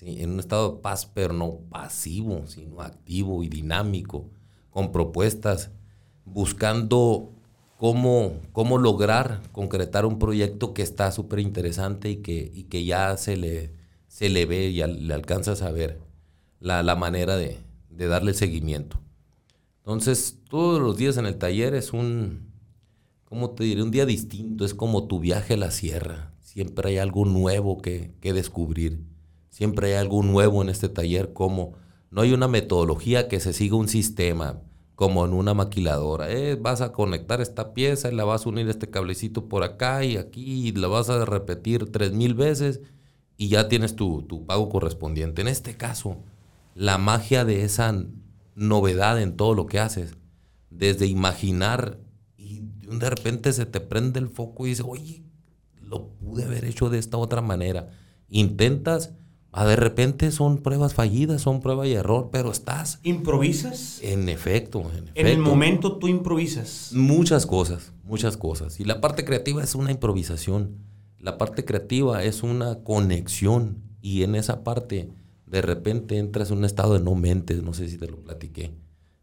En un estado de paz, pero no pasivo, sino activo y dinámico, con propuestas, buscando cómo, cómo lograr concretar un proyecto que está súper interesante y que, y que ya se le, se le ve, y le alcanzas a ver la, la manera de, de darle seguimiento. Entonces, todos los días en el taller es un, ¿cómo te diré? Un día distinto, es como tu viaje a la sierra. Siempre hay algo nuevo que, descubrir. Siempre hay algo nuevo en este taller, como no hay una metodología que se siga un sistema, como en una maquiladora. Eh, vas a conectar esta pieza y la vas a unir este cablecito por acá y aquí y la vas a repetir tres mil veces y ya tienes tu, tu pago correspondiente. En este caso, la magia de esa novedad en todo lo que haces, desde imaginar de repente se te prende el foco y dices, oye, lo pude haber hecho de esta otra manera. Intentas, a de repente son pruebas fallidas, son prueba y error, pero estás. ¿Improvisas? En efecto, en efecto. En el momento tú improvisas. Muchas cosas, muchas cosas. Y la parte creativa es una improvisación. La parte creativa es una conexión. Y en esa parte, de repente entras en un estado de no mentes, no sé si te lo platiqué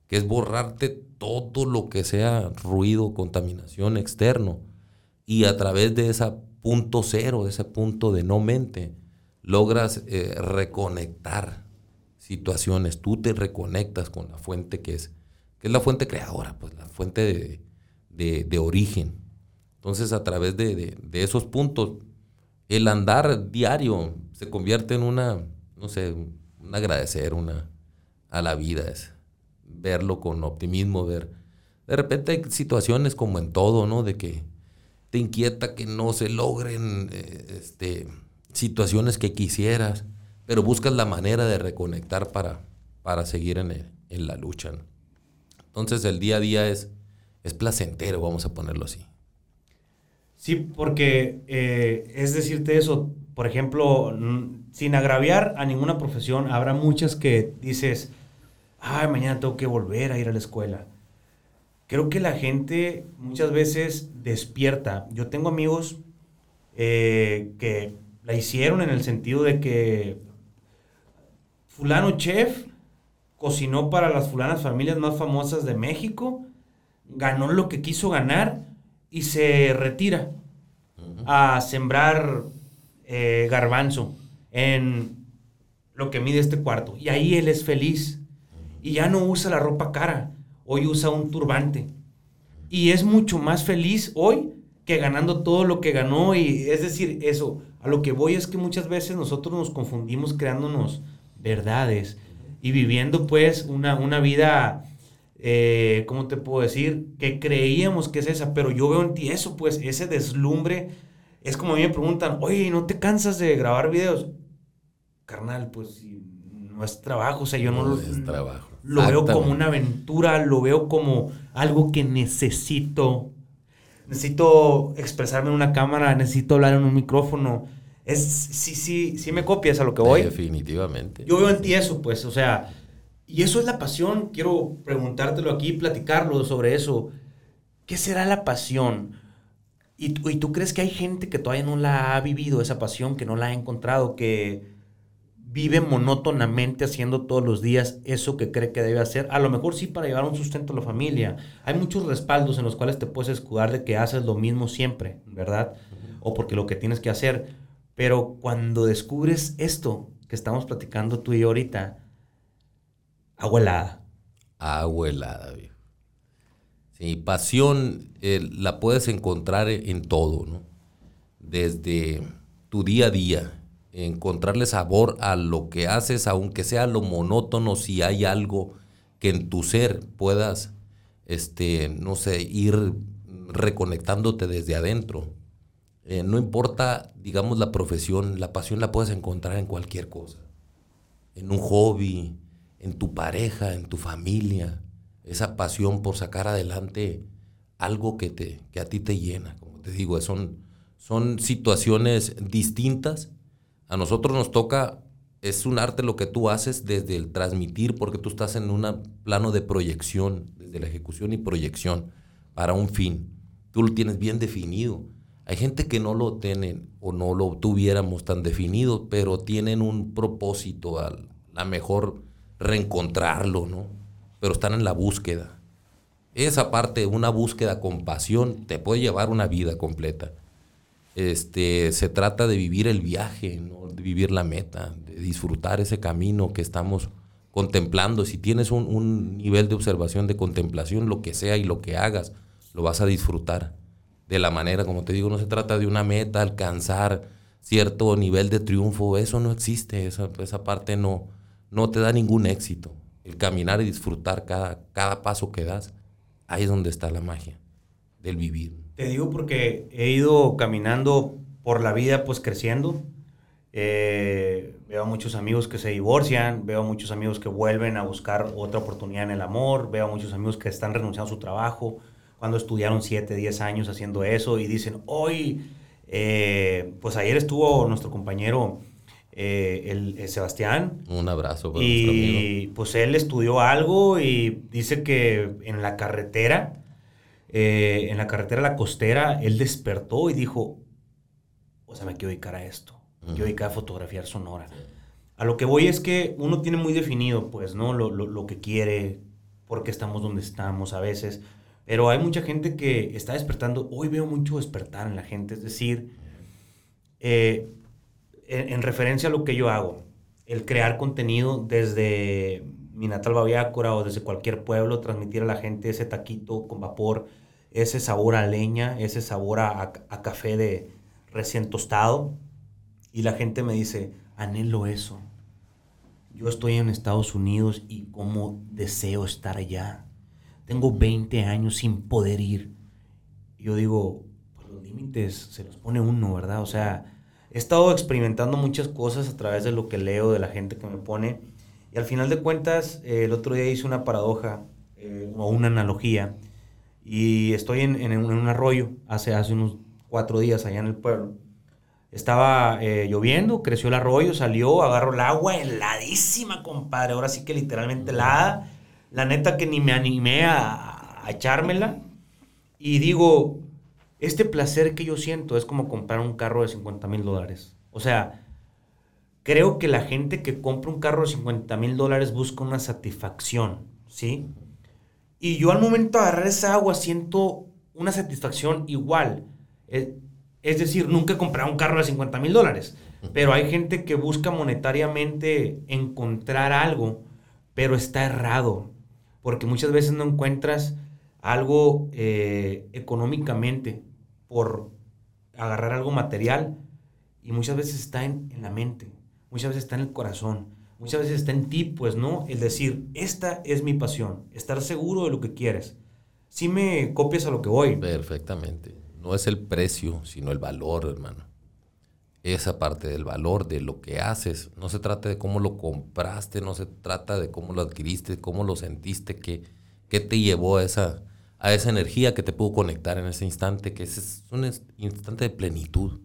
que es borrarte todo lo que sea ruido, contaminación externo. Y a través de ese punto cero, de ese punto de no mente, logras eh, reconectar situaciones. Tú te reconectas con la fuente que es, que es la fuente creadora, pues la fuente de, origen. Entonces, a través de, esos puntos, el andar diario se convierte en una, no sé, un agradecer una, a la vida. Es, verlo con optimismo, ver. De repente hay situaciones como en todo, ¿no? De que te inquieta que no se logren eh, este, situaciones que quisieras, pero buscas la manera de reconectar para, para seguir en, en la lucha. Entonces el día a día es, es placentero, vamos a ponerlo así. Sí, porque eh, es decirte eso, por ejemplo, sin agraviar a ninguna profesión, habrá muchas que dices, ay, mañana tengo que volver a ir a la escuela. Creo que la gente muchas veces despierta. Yo tengo amigos eh, que la hicieron en el sentido de que fulano chef cocinó para las fulanas familias más famosas de México, ganó lo que quiso ganar y se retira a sembrar eh, garbanzo en lo que mide este cuarto. Y ahí él es feliz. Y ya no usa la ropa cara, hoy usa un turbante. Y es mucho más feliz hoy que ganando todo lo que ganó. Y es decir, eso, a lo que voy es que muchas veces nosotros nos confundimos creándonos verdades y viviendo pues una, una vida, eh, ¿cómo te puedo decir? Que creíamos que es esa, pero yo veo en ti eso, pues ese deslumbre. Es como a mí me preguntan, oye, ¿no te cansas de grabar videos? Carnal, pues no es trabajo, o sea, yo no, No lo, es trabajo. lo veo como una aventura, lo veo como algo que necesito. Necesito expresarme en una cámara, necesito hablar en un micrófono. Es, sí, sí, sí me copias a lo que voy. Definitivamente. Yo veo en ti eso, pues, o sea, y eso es la pasión. Quiero preguntártelo aquí, platicarlo sobre eso. ¿Qué será la pasión? ¿Y, tú- y tú crees que hay gente que todavía no la ha vivido, esa pasión, que no la ha encontrado, que vive monótonamente haciendo todos los días eso que cree que debe hacer? A lo mejor sí para llevar un sustento a la familia. Hay muchos respaldos en los cuales te puedes escudar de que haces lo mismo siempre, ¿verdad? O porque lo que tienes que hacer. Pero cuando descubres esto que estamos platicando tú y yo ahorita, agua helada. Agua helada, viejo. Sí, pasión eh, la puedes encontrar en, en todo, ¿no? Desde tu día a día, encontrarle sabor a lo que haces, aunque sea lo monótono, si hay algo que en tu ser puedas, este, no sé, ir reconectándote desde adentro. Eh, no importa, digamos, la profesión, la pasión la puedes encontrar en cualquier cosa en un hobby, en tu pareja, en tu familia, esa pasión por sacar adelante algo que, te, que a ti te llena. Como te digo, son, son situaciones distintas. A nosotros nos toca, es un arte lo que tú haces desde el transmitir, porque tú estás en un plano de proyección, desde la ejecución y proyección, para un fin. Tú lo tienes bien definido. Hay gente que no lo tienen o no lo tuviéramos tan definido, pero tienen un propósito, a la mejor reencontrarlo, ¿no? Pero están en la búsqueda. Esa parte, una búsqueda con pasión, te puede llevar una vida completa. Este, se trata de vivir el viaje, ¿no? de vivir la meta, de disfrutar ese camino que estamos contemplando. Si tienes un, un nivel de observación, de contemplación, lo que sea y lo que hagas, lo vas a disfrutar de la manera, como te digo, no se trata de una meta, alcanzar cierto nivel de triunfo, eso no existe, esa, esa parte no, no te da ningún éxito. El caminar y disfrutar cada, cada paso que das, ahí es donde está la magia del vivir. Te digo porque he ido caminando por la vida, pues creciendo. Eh, veo a muchos amigos que se divorcian, veo a muchos amigos que vuelven a buscar otra oportunidad en el amor, veo a muchos amigos que están renunciando a su trabajo cuando estudiaron 7, 10 años haciendo eso y dicen, hoy, eh, pues ayer estuvo nuestro compañero eh, el, el Sebastián Un abrazo para nuestro amigo. y pues él estudió algo y dice que en la carretera, eh, en la carretera La Costera, él despertó y dijo, o sea, me quiero dedicar a esto, me quiero dedicar a fotografiar sonora. A lo que voy es que uno tiene muy definido, pues, ¿no? Lo, lo, lo que quiere, por qué estamos donde estamos a veces. Pero hay mucha gente que está despertando. Hoy veo mucho despertar en la gente. Es decir, eh, en, en referencia a lo que yo hago, el crear contenido desde mi natal Baviácora o desde cualquier pueblo, transmitir a la gente ese taquito con vapor, ese sabor a leña, ese sabor a, a- a café de recién tostado. Y la gente me dice, anhelo eso. Yo estoy en Estados Unidos y cómo deseo estar allá. Tengo 20 años sin poder ir. Yo digo, pues los límites se los pone uno, ¿verdad? O sea, he estado experimentando muchas cosas a través de lo que leo, de la gente que me pone. Y al final de cuentas, eh, el otro día hice una paradoja eh, o una analogía. Y estoy en, en un, en un arroyo hace, hace unos cuatro días allá en el pueblo. Estaba eh, lloviendo, creció el arroyo, salió, agarro el agua heladísima, compadre. Ahora sí que literalmente helada. La neta que ni me animé a, echármela. Y digo, este placer que yo siento es como comprar un carro de 50 mil dólares O sea, creo que la gente que compra un carro de 50 mil dólares busca una satisfacción, ¿sí? Y yo al momento de agarrar esa agua siento una satisfacción igual. Es, es decir, nunca he comprado un carro de 50 mil dólares. Pero hay gente que busca monetariamente encontrar algo, pero está errado. Porque muchas veces no encuentras algo eh, económicamente por agarrar algo material y muchas veces está en, en, la mente, muchas veces está en el corazón, muchas veces está en ti, pues, ¿no? El decir, esta es mi pasión, estar seguro de lo que quieres. Si me copias a lo que voy. Perfectamente. No es el precio, sino el valor, hermano. Esa parte del valor de lo que haces. No se trata de cómo lo compraste, no se trata de cómo lo adquiriste, cómo lo sentiste, qué, qué te llevó a esa, a esa energía que te pudo conectar en ese instante, que es un instante de plenitud.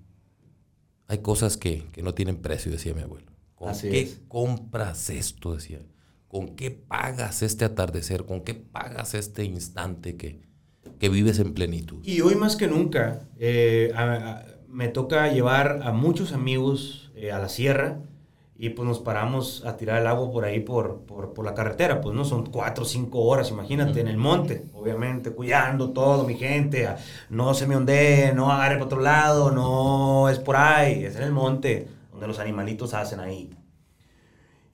Hay cosas que, que no tienen precio, decía mi abuelo. ¿Con qué compras esto? Decía. ¿Con qué pagas este atardecer? ¿Con qué pagas este instante que, que vives en plenitud? Y hoy más que nunca, eh, me toca llevar a muchos amigos eh, a la sierra y pues nos paramos a tirar el agua por ahí, por, por, por la carretera, pues no son cuatro o cinco horas, imagínate, en el monte, obviamente, cuidando todo, mi gente, no se me ondee, no agarre para otro lado, no es por ahí, es en el monte, donde los animalitos hacen ahí.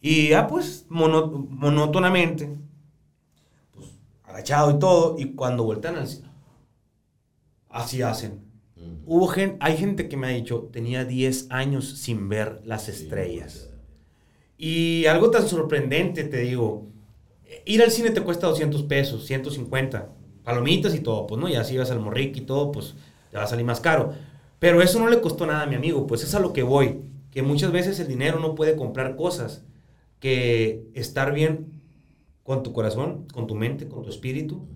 Y ya pues, monótonamente, pues agachado y todo, y cuando voltean así, así hacen. Hubo gente, hay gente que me ha dicho, tenía 10 años sin ver las estrellas. Y algo tan sorprendente, te digo, ir al cine te cuesta 200 pesos, 150, palomitas y todo, pues no, ya si vas al morrique y todo, pues te va a salir más caro. Pero eso no le costó nada a mi amigo, pues es a lo que voy, que muchas veces el dinero no puede comprar cosas, que estar bien con tu corazón, con tu mente, con tu espíritu,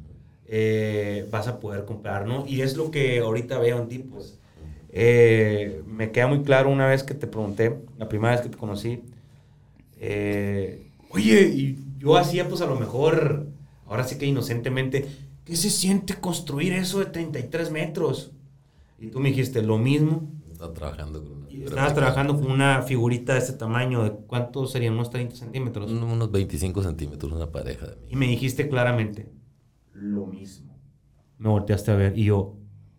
eh, vas a poder comprar, ¿no? Y es lo que ahorita veo en ti, pues. Eh, me queda muy claro una vez que te pregunté, la primera vez que te conocí, eh, oye, y yo hacía pues a lo mejor, ahora sí que inocentemente, ¿qué se siente construir eso de 33 metros? Y tú me dijiste, lo mismo. Estaba trabajando con una... Estabas trabajando con una figurita de este tamaño, ¿de cuánto serían? ¿Unos 30 centímetros? Unos 25 centímetros, una pareja de mí. Y me dijiste claramente, mismo. Me volteaste a ver y yo,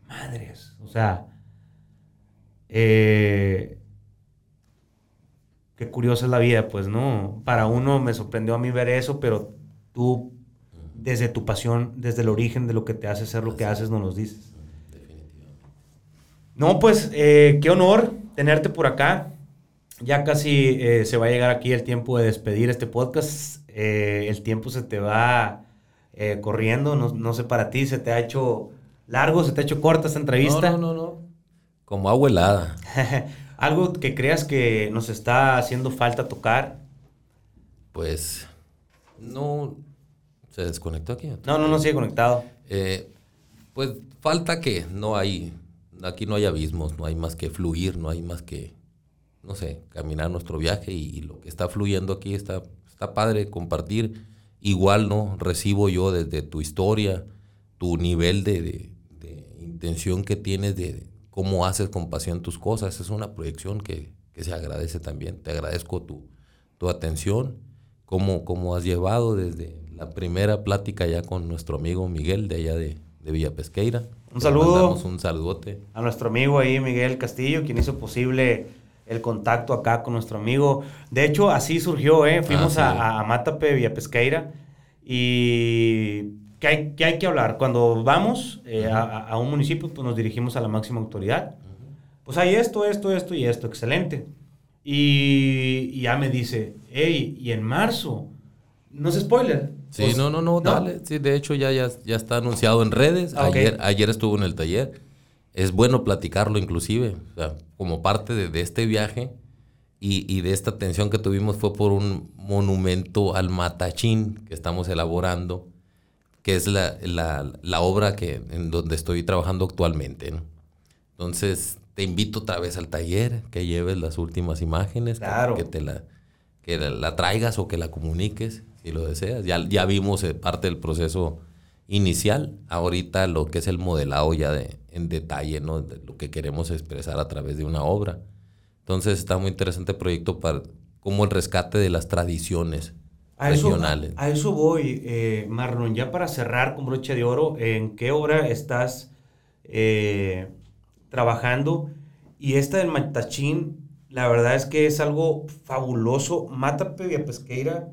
madres, o sea, eh, qué curiosa es la vida, pues, ¿no? Para uno me sorprendió a mí ver eso, pero tú, desde tu pasión, desde el origen de lo que te hace ser lo que haces, nos lo dices. Definitivamente. No, pues, eh, qué honor tenerte por acá. Ya casi eh, se va a llegar aquí el tiempo de despedir este podcast. Eh, el tiempo se te va corriendo. No, no, sé para ti, se te ha hecho largo, se te ha hecho corta esta entrevista. No, no, no, no. Como agua helada. *laughs* ¿Algo que creas que nos está haciendo falta tocar? Pues no. ¿Se desconectó aquí? No, no, no sigue conectado. Eh, pues falta que no hay. Aquí no hay abismos, no hay más que fluir, no hay más que, no sé, caminar nuestro viaje y, lo que está fluyendo aquí está, está padre compartir. Igual, ¿no? Recibo yo desde tu historia, tu nivel de intención que tienes de, cómo haces con pasión tus cosas. Es una proyección que, se agradece también. Te agradezco tu, tu atención, cómo, cómo, has llevado desde la primera plática ya con nuestro amigo Miguel de allá de, de Villa Pesqueira. Un saludo. un saludote. A nuestro amigo ahí, Miguel Castillo, quien hizo posible el contacto acá con nuestro amigo. De hecho, así surgió, ¿eh? Fuimos ah, a, a, Mátape, Villa Pesqueira, y ¿Qué hay, hay que hablar? Cuando vamos eh, a, un municipio, pues nos dirigimos a la máxima autoridad. Pues hay esto, esto, esto y esto, excelente. Y, ya me dice, hey, y en marzo, no es spoiler. Sí, pues, no, no, no, dale. Sí, de hecho ya, ya, ya está anunciado en redes. Ah, ayer, ayer estuvo en el taller. Es bueno platicarlo inclusive, como parte de, de este viaje y, y, de esta atención que tuvimos fue por un monumento al matachín que estamos elaborando que es la, la, la, obra que, en donde estoy trabajando actualmente. ¿no? Entonces, te invito otra vez al taller, que lleves las últimas imágenes, que, te la, que la, traigas o que la comuniques, si lo deseas. Ya, ya vimos eh, parte del proceso inicial, ahorita lo que es el modelado ya de, en detalle, ¿no? De lo que queremos expresar a través de una obra. Entonces está muy interesante el proyecto para como el rescate de las tradiciones a regionales. Eso, a, eso voy, eh, Marlon. Ya para cerrar con broche de oro, ¿en qué obra estás eh, trabajando? Y esta del Matachín, la verdad es que es algo fabuloso. Mata Pesqueira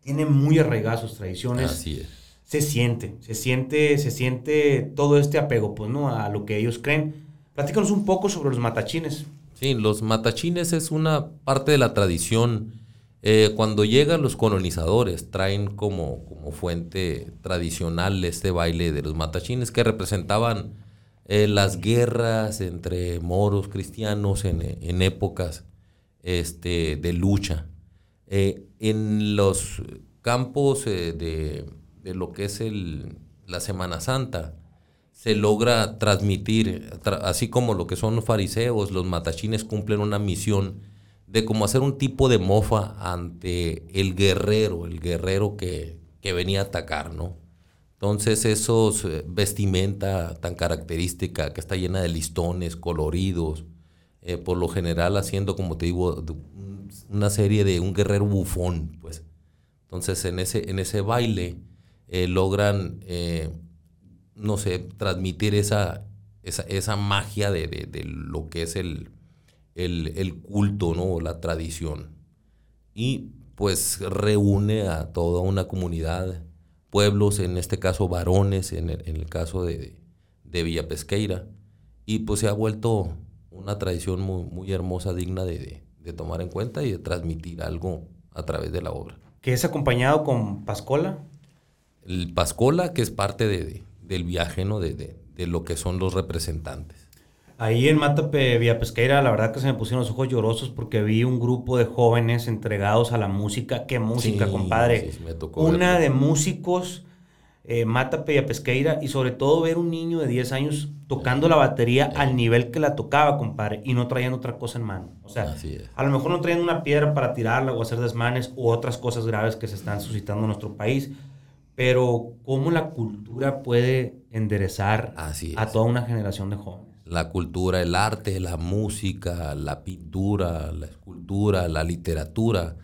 tiene muy arraigadas sus tradiciones. Así es. Se siente, se siente, se siente todo este apego, pues, ¿no? A lo que ellos creen. Platícanos un poco sobre los matachines. Sí, los matachines es una parte de la tradición. Eh, cuando llegan los colonizadores, traen como, como fuente tradicional este baile de los matachines que representaban eh, las guerras entre moros cristianos en, épocas este, de lucha. Eh, en los campos eh, de, lo que es el, la Semana Santa, se logra transmitir, así como lo que son los fariseos, los matachines cumplen una misión de como hacer un tipo de mofa ante el guerrero, el guerrero que, venía a atacar, ¿no? Entonces esos eh, vestimenta tan característica que está llena de listones, coloridos, por lo general haciendo, como te digo, una serie de un guerrero bufón, pues. Entonces en ese, en ese baile eh, logran, eh, no sé, transmitir esa, esa, magia de, lo que es el, el, culto, ¿no? La tradición. Y pues reúne a toda una comunidad, pueblos, en este caso varones, en el, caso de, de Villa Pesqueira. Y pues se ha vuelto una tradición muy, muy hermosa, digna de, de tomar en cuenta y de transmitir algo a través de la obra. ¿Que es acompañado con Pascola? El Pascola, que es parte de, del viaje, ¿no? De, de, lo que son los representantes. Ahí en Matape, Vía Pesqueira, la verdad que se me pusieron los ojos llorosos porque vi un grupo de jóvenes entregados a la música. ¿Qué música, compadre? Sí, me tocó Una de músicos eh, Mata Pesqueira y sobre todo ver un niño de 10 años tocando la batería al nivel que la tocaba, compadre, y no traían otra cosa en mano. O sea, a lo mejor no traían una piedra para tirarla o hacer desmanes u otras cosas graves que se están suscitando en nuestro país, pero cómo la cultura puede enderezar a toda una generación de jóvenes. La cultura, el arte, la música, la pintura, la escultura, la literatura,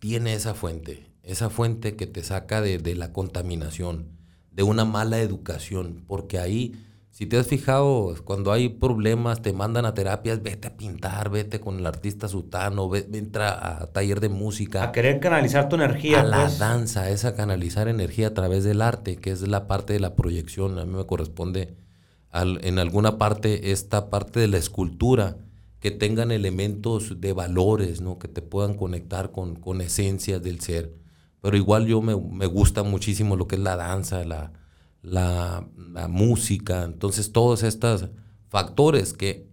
tiene esa fuente, esa fuente que te saca de, de la contaminación de una mala educación, porque ahí, si te has fijado, cuando hay problemas, te mandan a terapias, vete a pintar, vete con el artista sutano, vete, entra a taller de música. A querer canalizar tu energía. A la pues. danza, es a canalizar energía a través del arte, que es la parte de la proyección. A mí me corresponde en alguna parte esta parte de la escultura, que tengan elementos de valores, ¿no? que te puedan conectar con, con esencias del ser pero igual yo me, gusta muchísimo lo que es la danza, la, la, música, entonces todos estos factores que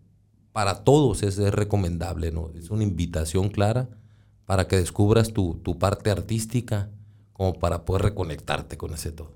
para todos es, recomendable, ¿no? Es una invitación clara para que descubras tu, parte artística como para poder reconectarte con ese todo.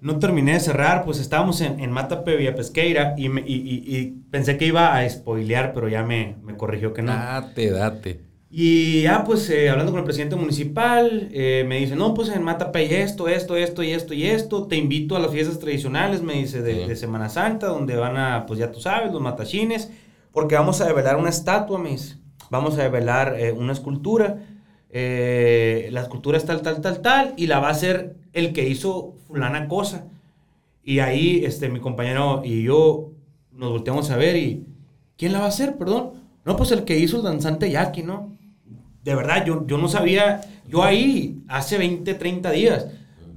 No terminé de cerrar, pues estábamos en, en Matape Villa Pesqueira y, y, pensé que iba a spoilear, pero ya me, me corrigió que no. Date, date. Y ya, pues, eh, hablando con el presidente municipal, eh, me dice, no, pues en Matapay esto, esto, esto y esto y esto. Te invito a las fiestas tradicionales, me dice, de, Semana Santa, donde van a, pues ya tú sabes, los matachines, porque vamos a develar una estatua, me dice. Vamos a develar eh, una escultura. la escultura es tal, tal, tal, tal, y la va a hacer el que hizo fulana cosa. Y ahí, este, mi compañero y yo nos volteamos a ver y, ¿quién la va a hacer, perdón? No, pues el que hizo el danzante Yaqui, ¿no? De verdad, yo, yo no sabía, yo ahí, hace 20, 30 días,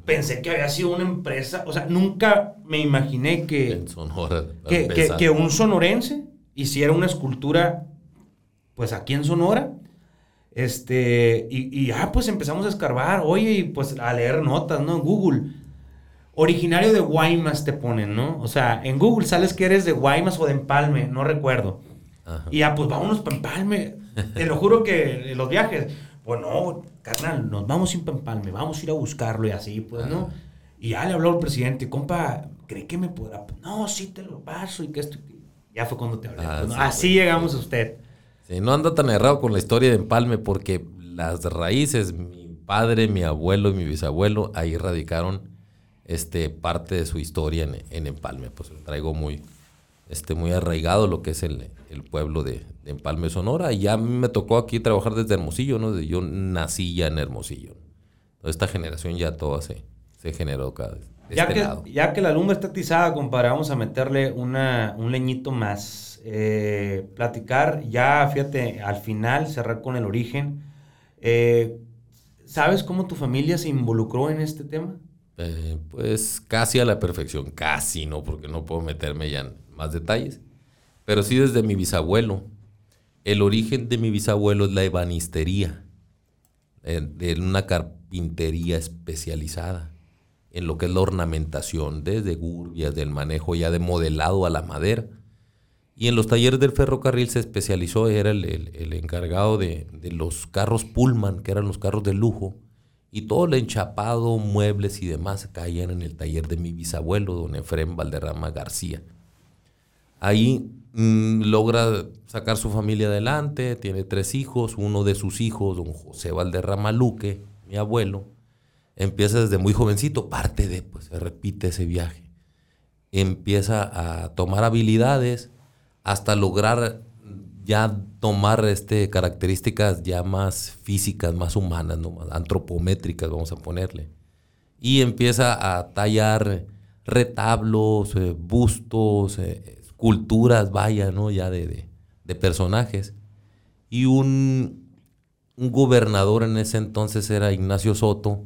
pensé que había sido una empresa, o sea, nunca me imaginé que, que, que, un sonorense hiciera una escultura, pues aquí en Sonora, este, y, y ah, pues empezamos a escarbar, oye, y pues a leer notas, ¿no? En Google. Originario de Guaymas te ponen, ¿no? O sea, en Google sales que eres de Guaymas o de Empalme, no recuerdo. Y ya, pues vámonos para Empalme. Te lo juro que los viajes, pues no, carnal, nos vamos sin Empalme, vamos a ir a buscarlo y así, pues, ¿no? Y ya le habló al presidente, compa, ¿cree que me podrá? No, sí te lo paso y que esto. Ya fue cuando te hablé. Ah, pues, así llegamos a usted. Sí, no anda tan errado con la historia de Empalme porque las raíces, mi padre, mi abuelo y mi bisabuelo, ahí radicaron este, parte de su historia en, en Empalme. Pues lo traigo muy, este, muy arraigado lo que es el, pueblo de, Empalme, Sonora. Y ya me tocó aquí trabajar desde Hermosillo, ¿no? Yo nací ya en Hermosillo. Esta generación ya toda se, se generó cada vez. Ya, este que, ya que la lumbre está atizada, compadre, vamos a meterle una, un leñito más. Eh, platicar, ya fíjate, al final, cerrar con el origen. Eh, ¿Sabes cómo tu familia se involucró en este tema? Eh, pues casi a la perfección, casi, ¿no? Porque no puedo meterme ya en más detalles. Pero sí desde mi bisabuelo. El origen de mi bisabuelo es la ebanistería, en una carpintería especializada en lo que es la ornamentación, desde gurbias, del manejo ya de modelado a la madera. Y en los talleres del ferrocarril se especializó, era el, encargado de, de, los carros Pullman, que eran los carros de lujo, y todo el enchapado, muebles y demás caían en el taller de mi bisabuelo, don Efrén Valderrama García. Ahí mm, logra sacar su familia adelante, tiene tres hijos, uno de sus hijos, don José Valderrama Luque, mi abuelo, empieza desde muy jovencito, parte de, pues se repite ese viaje. Empieza a tomar habilidades hasta lograr ya tomar este, características ya más físicas, más humanas, ¿no? antropométricas, vamos a ponerle. Y empieza a tallar retablos, eh, bustos, eh, esculturas, vaya, ¿no? Ya de, de, personajes. Y un, un, gobernador en ese entonces era Ignacio Soto,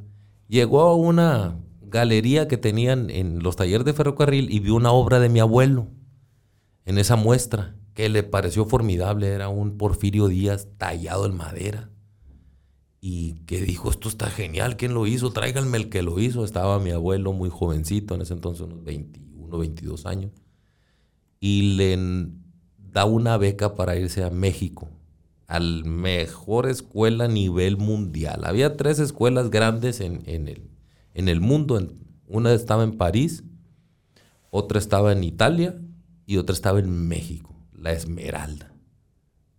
llegó a una galería que tenían en los talleres de ferrocarril y vio una obra de mi abuelo en esa muestra que le pareció formidable. Era un Porfirio Díaz tallado en madera. Y que dijo, esto está genial, ¿quién lo hizo? Tráiganme el que lo hizo. Estaba mi abuelo muy jovencito, en ese entonces unos 21, 22 años. Y le da una beca para irse a México al mejor escuela a nivel mundial. Había tres escuelas grandes en, el, en el mundo. Una estaba en París, otra estaba en Italia y otra estaba en México, la Esmeralda,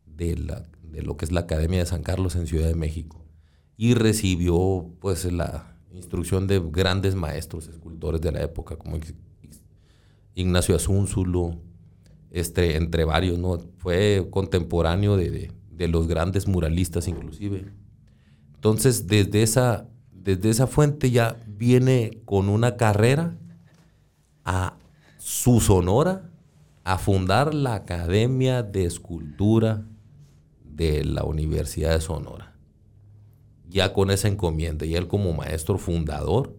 de, la, de lo que es la Academia de San Carlos en Ciudad de México. Y recibió pues la instrucción de grandes maestros, escultores de la época, como Ignacio Azúnzulo, este, entre varios, ¿no? Fue contemporáneo de de los grandes muralistas inclusive. Entonces, desde esa, desde esa fuente ya viene con una carrera a su Sonora a fundar la Academia de Escultura de la Universidad de Sonora. Ya con esa encomienda, y él como maestro fundador,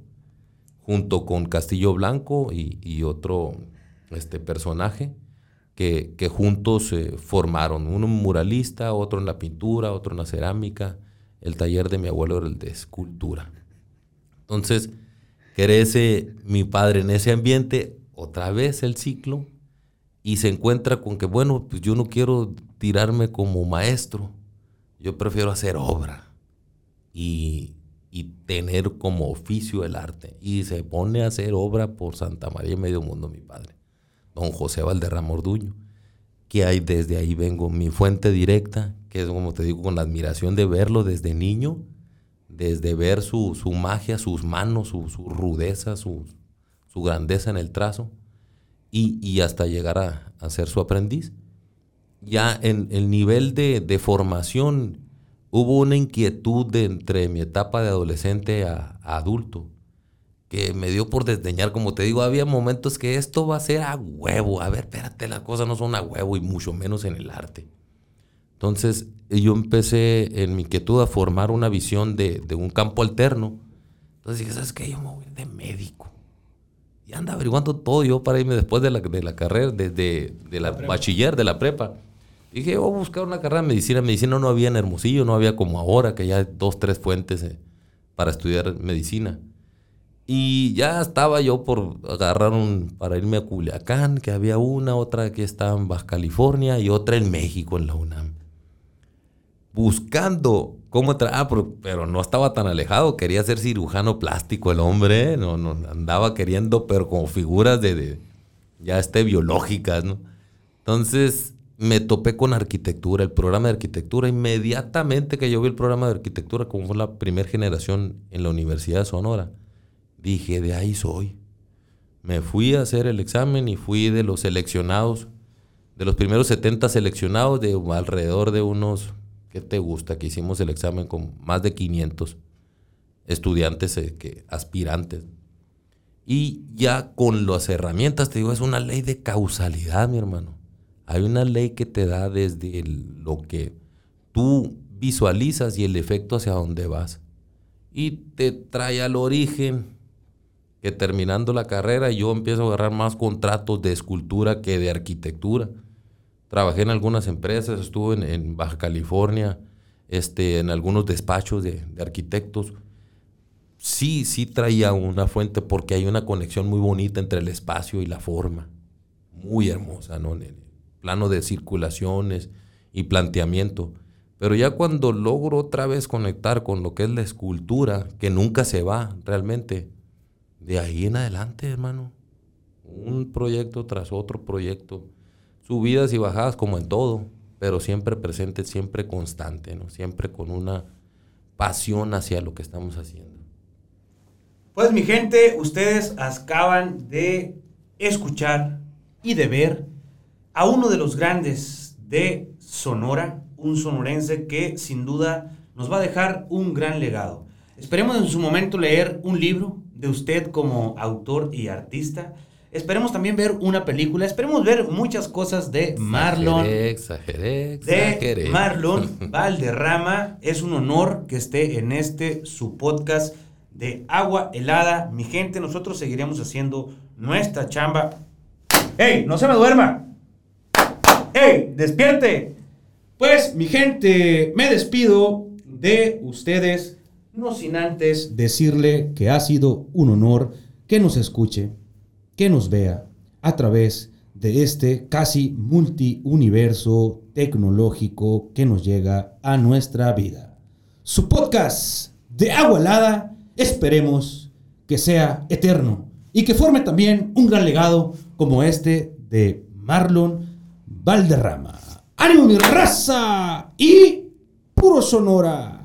junto con Castillo Blanco y, otro este, personaje, que, juntos se formaron, uno muralista, otro en la pintura, otro en la cerámica. El taller de mi abuelo era el de escultura. Entonces, crece mi padre en ese ambiente, otra vez el ciclo, y se encuentra con que, bueno, pues yo no quiero tirarme como maestro, yo prefiero hacer obra y, y tener como oficio el arte. Y se pone a hacer obra por Santa María y Medio Mundo, mi padre don José Valderrama Orduño, que hay, desde ahí vengo, mi fuente directa, que es como te digo, con la admiración de verlo desde niño, desde ver su, magia, sus manos, su, rudeza, su, grandeza en el trazo, y, hasta llegar a, ser su aprendiz. Ya en el nivel de, formación hubo una inquietud de, entre mi etapa de adolescente a adulto que me dio por desdeñar, como te digo, había momentos que esto va a ser a huevo, a ver, espérate, las cosas no son a huevo y mucho menos en el arte. Entonces yo empecé en mi inquietud a formar una visión de, un campo alterno. Entonces dije, ¿sabes qué? Yo me voy de médico. Y anda averiguando todo yo para irme después de la, de la carrera, desde de, la, bachiller, de la prepa. Dije, voy a buscar una carrera de medicina. Medicina no había en Hermosillo, no había como ahora, que ya hay dos, tres fuentes eh, para estudiar medicina. Y ya estaba yo por agarrar un, para irme a Culiacán, que había una, otra que estaba en Baja California y otra en México, en la UNAM. Buscando cómo ah, pero, no estaba tan alejado, quería ser cirujano plástico el hombre, no, no andaba queriendo, pero como figuras de, de ya este biológicas, ¿no? Entonces me topé con arquitectura, el programa de arquitectura. Inmediatamente que yo vi el programa de arquitectura, como fue la primera generación en la Universidad de Sonora, dije, de ahí soy. Me fui a hacer el examen y fui de los seleccionados de los primeros 70 seleccionados, de alrededor de unos, ¿qué te gusta? Que hicimos el examen con más de 500 estudiantes, eh, que, aspirantes. Y ya con las herramientas, te digo, es una ley de causalidad, mi hermano. Hay una ley que te da desde lo que tú visualizas y el efecto hacia dónde vas. Y te trae al origen que terminando la carrera yo empiezo a agarrar más contratos de escultura que de arquitectura. Trabajé en algunas empresas, estuve en, Baja California, este, en algunos despachos de, arquitectos. Sí, sí traía una fuente porque hay una conexión muy bonita entre el espacio y la forma. Muy hermosa, ¿no? En el plano de circulaciones y planteamiento. Pero ya cuando logro otra vez conectar con lo que es la escultura, que nunca se va realmente, de ahí en adelante, hermano, un proyecto tras otro proyecto, subidas y bajadas como en todo, pero siempre presente, siempre constante, ¿no? Siempre con una pasión hacia lo que estamos haciendo. Pues mi gente, ustedes acaban de escuchar y de ver a uno de los grandes de Sonora, un sonorense que sin duda nos va a dejar un gran legado. Esperemos en su momento leer un libro de usted como autor y artista. Esperemos también ver una película. Esperemos ver muchas cosas de Marlon. Exageré, exageré, De Marlon *laughs* Valderrama. Es un honor que esté en este su podcast de agua helada. Mi gente, nosotros seguiremos haciendo nuestra chamba. ¡Ey! ¡No se me duerma! ¡Ey! ¡Despierte! Pues, mi gente, me despido de ustedes no sin antes decirle que ha sido un honor que nos escuche, que nos vea a través de este casi multiuniverso tecnológico que nos llega a nuestra vida. Su podcast de agua helada, esperemos que sea eterno y que forme también un gran legado como este de Marlon Valderrama. ¡Ánimo mi raza! Y puro Sonora.